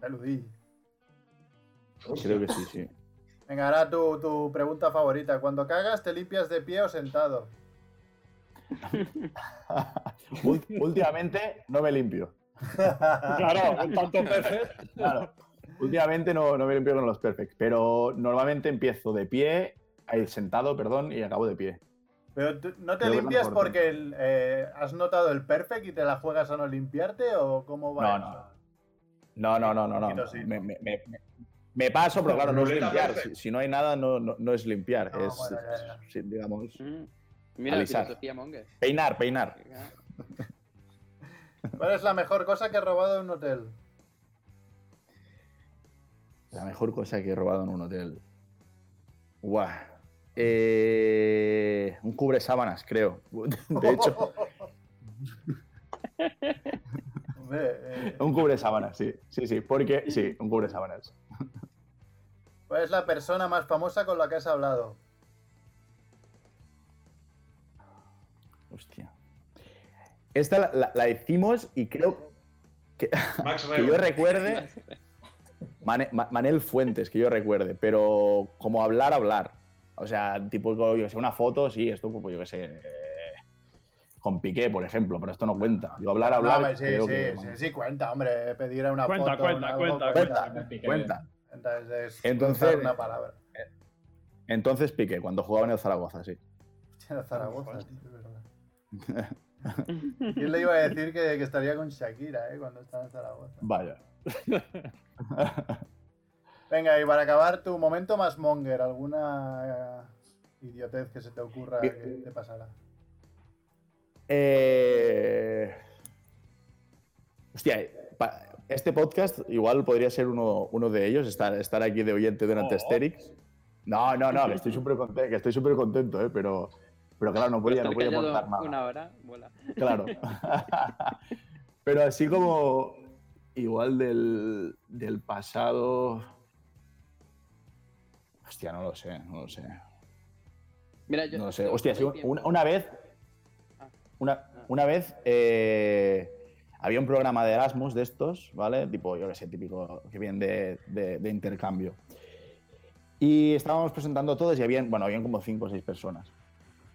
Peludí. Creo que sí, sí. Venga, ahora tu, tu pregunta favorita. Cuando cagas, ¿te limpias de pie o sentado? Últimamente no me limpio. Claro, un tanto perfect. Claro. Últimamente no, no me limpio con los perfects, pero normalmente empiezo de pie, sentado, perdón, y acabo de pie. ¿Pero tú- no te Creo limpias porque el, eh, has notado el perfect y te la juegas a no limpiarte o cómo va? No, eso? no. No, no, no, no, no. Un poquito sí. Me, me- me- me paso, pero claro, no es limpiar. Si, si no hay nada, no, no, no es limpiar. No, es, bueno, ya, ya. sí, digamos, Mm. Mira, Alisar. filosofía Monger. peinar, peinar. ¿Cuál es la mejor cosa que has robado en un hotel? La mejor cosa que he robado en un hotel. Guau. Eh, un cubre sábanas, creo. De hecho, Hombre, eh, un cubre sábanas, sí. Sí, sí, porque sí, un cubre sábanas. ¿Cuál es la persona más famosa con la que has hablado? Hostia. Esta la, la- la hicimos y creo que, Max que yo recuerde. Mane- Ma- Manel Fuentes, que yo recuerde, pero como hablar, hablar. O sea, tipo, yo que sé, una foto, sí, esto, pues yo que sé. Con Piqué, por ejemplo, pero esto no cuenta. Yo hablar, hablar. sí, creo sí, que- sí, sí, cuenta, hombre. Pedir una Cuenta, foto. cuenta, algo, cuenta, Cuenta, Piqué. cuenta. Entonces, es Entonces- una palabra. Entonces Piqué, cuando jugaba en el Zaragoza, sí. Hostia, Zaragoza, tío, es verdad. ¿Quién le iba a decir que, que estaría con Shakira, eh, cuando estaba en Zaragoza? Vaya. Venga, y para acabar, tu momento más monger, ¿alguna eh, idiotez que se te ocurra que te pasara? Eh... Hostia, este podcast igual podría ser uno, uno de ellos, estar, estar aquí de oyente durante Oh. Asterix. No, no, no, que estoy súper contento, que estoy súper contento, ¿eh? pero, pero claro, no podía, no podía aportar nada. Una hora, bola. Claro. pero así como igual del, del pasado... Hostia, no lo sé, no lo sé. Mira, yo. No lo sé. Hostia, sí, una, una vez. Una, una vez eh, había un programa de Erasmus de estos, ¿vale? Tipo, yo qué sé, típico que vienen de, de- de intercambio. Y estábamos presentando todos y habían, bueno, habían como cinco o seis personas.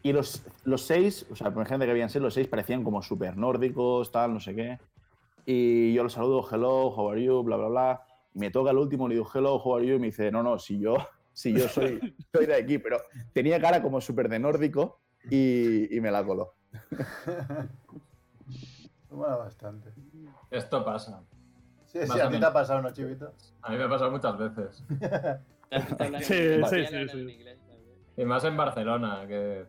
Y los, los seis, o sea, por gente que habían seis, los seis parecían como súper nórdicos, tal, no sé qué. Y yo los saludo, hello, how are you, bla, bla, bla. Y me toca el último, le digo, hello, how are you, y me dice, no, no, si yo, si yo soy, soy de aquí, pero tenía cara como súper de nórdico y, y me la coló. Mola bastante. Esto pasa. Sí, a ti te ha pasado, ¿no, Chivito? A mí me ha pasado muchas veces. Sí, sí, sí. Y más en Barcelona, que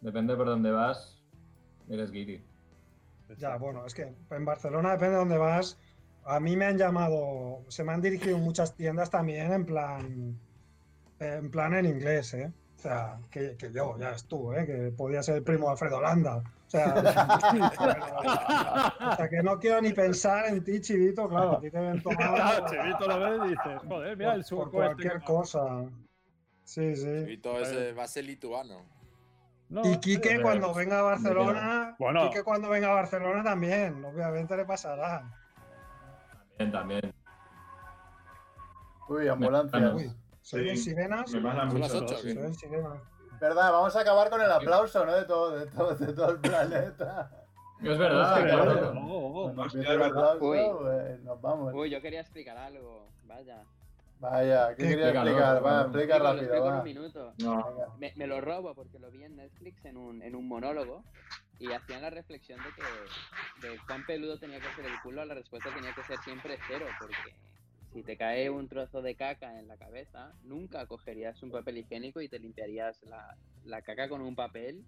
depende por dónde vas, eres guiri. Ya, bueno, es que en Barcelona depende de dónde vas. A mí me han llamado, se me han dirigido muchas tiendas también en plan, en plan en inglés, ¿eh? O sea, que, que yo, ya es tú, ¿eh? Que podía ser el primo de Alfredo Landa. O sea, o sea, que no quiero ni pensar en ti, Chivito, claro, a ti te ven Claro, tomado Chivito lo ves y dices, joder, mira el por, surco por este cualquier cosa. Sí, sí. Chivito ese va a ser lituano. No, Y Quique eh, cuando venga a Barcelona, Bueno. Quique cuando venga a Barcelona también, obviamente le pasará. También, también. Uy, ambulancias. Uy, ¿se Sí. sirenas? Me pasan Son las mucho. ocho, Se ¿qué? oyen sirenas. Verdad, vamos a acabar con el aplauso, ¿no? De todo, de todo, de todo el planeta. Es verdad, claro. claro. Oh, oh. Hostia, verdad. Uy. pues, nos vamos. Uy, yo quería explicar algo. Vaya. Vaya, ¿qué ¿Qué? quería explicar? Va, explica lo explico rápido, un minuto. No. Me, me lo robo porque lo vi en Netflix en un, en un monólogo y hacían la reflexión de que de cuán peludo tenía que ser el culo, la respuesta tenía que ser siempre cero, porque si te cae un trozo de caca en la cabeza, nunca cogerías un papel higiénico y te limpiarías la, la caca con un papel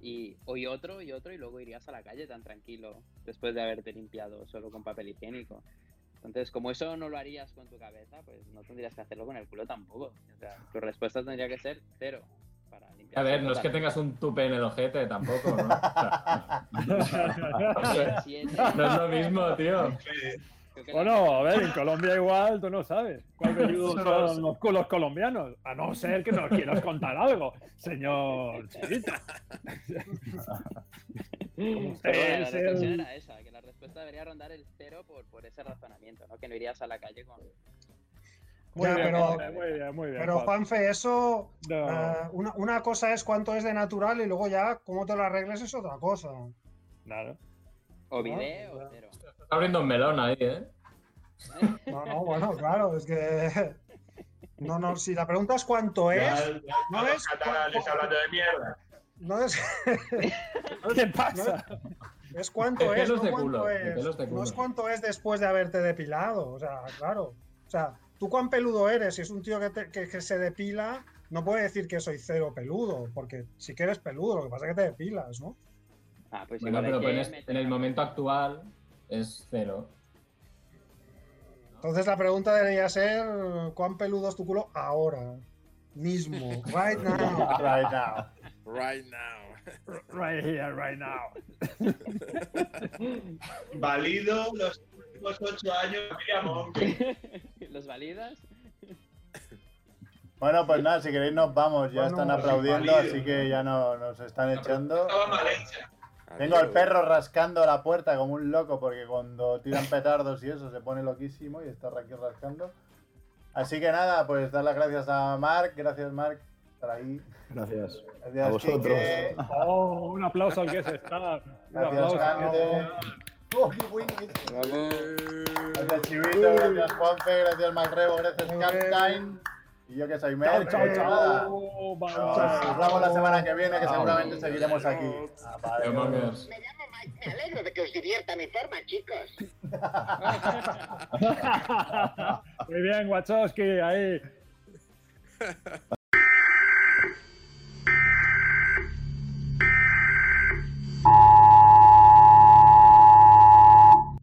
y, o y otro y otro y luego irías a la calle tan tranquilo después de haberte limpiado solo con papel higiénico. Entonces, como eso no lo harías con tu cabeza, pues no tendrías que hacerlo con el culo tampoco. O sea, tu respuesta tendría que ser cero para. A ver, no es que tengas un tupe en el ojete tampoco, ¿no? O sea, no es lo mismo, tío. Bueno, a ver, en Colombia igual, tú no sabes cuál son los culos colombianos. A no ser que nos quieras contar algo, señor bueno, la el- reflexión era esa, que la respuesta debería rondar el cero por, por ese razonamiento, ¿no? Que no irías a la calle con... Muy Ya, bien, pero- Juanfe, muy bien, muy bien. Pero Juan. Juanfe, eso, No. eh, una, una cosa es cuánto es de natural y luego ya cómo te lo arregles es otra cosa. Claro. O video o cero. Está abriendo un melón ahí, ¿eh? No, no, bueno, claro, es que... No, no, si la pregunta es cuánto Ya, es, ya no es- catalanes hablando de mierda. no es, ¿Qué pasa? es cuánto De es, no de cuánto culo, es. de No es cuánto es después de haberte depilado, o sea, claro. O sea, tú cuán peludo eres, si es un tío que, te- que- que se depila, no puede decir que soy cero peludo, porque sí que eres peludo, lo que pasa es que te depilas, ¿no? Ah, pues Bueno, pero en el momento actual es cero. Entonces la pregunta debería ser ¿cuán peludo es tu culo ahora? Mismo, right now. Right now. Right now. Right here, right now. Valido los últimos ocho años de. ¿Los validas? Bueno, pues nada, si queréis nos vamos, ya Bueno, están aplaudiendo, así que ya no, nos están echando. Estaba mal hecha. Tengo al perro rascando la puerta como un loco porque cuando tiran petardos y eso se pone loquísimo y está aquí rascando. Así que nada, pues dar las gracias a Marc, gracias Marc, por ahí. Gracias. Gracias, A vosotros. Quique. Oh, un aplauso al que se está. Un Gracias, aplauso. Cante. Oh, qué bueno. Gracias, Chivito, gracias, Juanfe, gracias, Macrebo, gracias, Captain. Y yo que soy Mer. Chao, chao, eh, Nos hablamos la semana que viene, que seguramente seguiremos aquí. Me llamo Mike. Me alegro de que os divierta mi forma, chicos. Muy bien, Wachowski, ahí.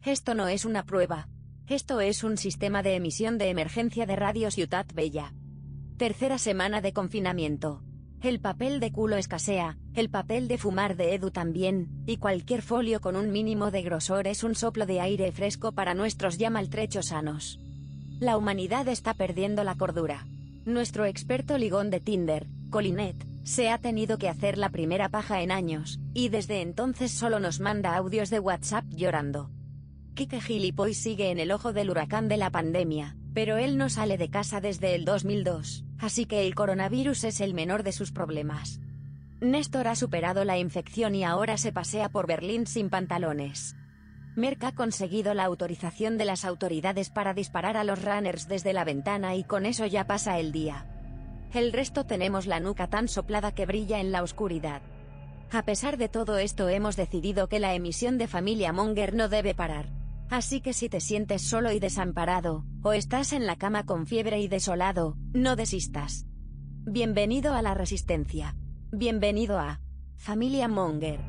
Esto no es una prueba. Esto es un sistema de emisión de emergencia de Radio Ciutat Bella. Tercera semana de confinamiento. El papel de culo escasea, el papel de fumar de Edu también, y cualquier folio con un mínimo de grosor es un soplo de aire fresco para nuestros ya maltrechos sanos. La humanidad está perdiendo la cordura. Nuestro experto ligón de Tinder, Colinet, se ha tenido que hacer la primera paja en años, y desde entonces solo nos manda audios de WhatsApp llorando. Kike Gilipoy sigue en el ojo del huracán de la pandemia, pero él no sale de casa desde el 2002, así que el coronavirus es el menor de sus problemas. Néstor ha superado la infección y ahora se pasea por Berlín sin pantalones. Merck ha conseguido la autorización de las autoridades para disparar a los runners desde la ventana y con eso ya pasa el día. El resto tenemos la nuca tan soplada que brilla en la oscuridad. A pesar de todo esto hemos decidido que la emisión de Familia Monger no debe parar. Así que si te sientes solo y desamparado, o estás en la cama con fiebre y desolado, no desistas. Bienvenido a la resistencia. Bienvenido a Familia Monger.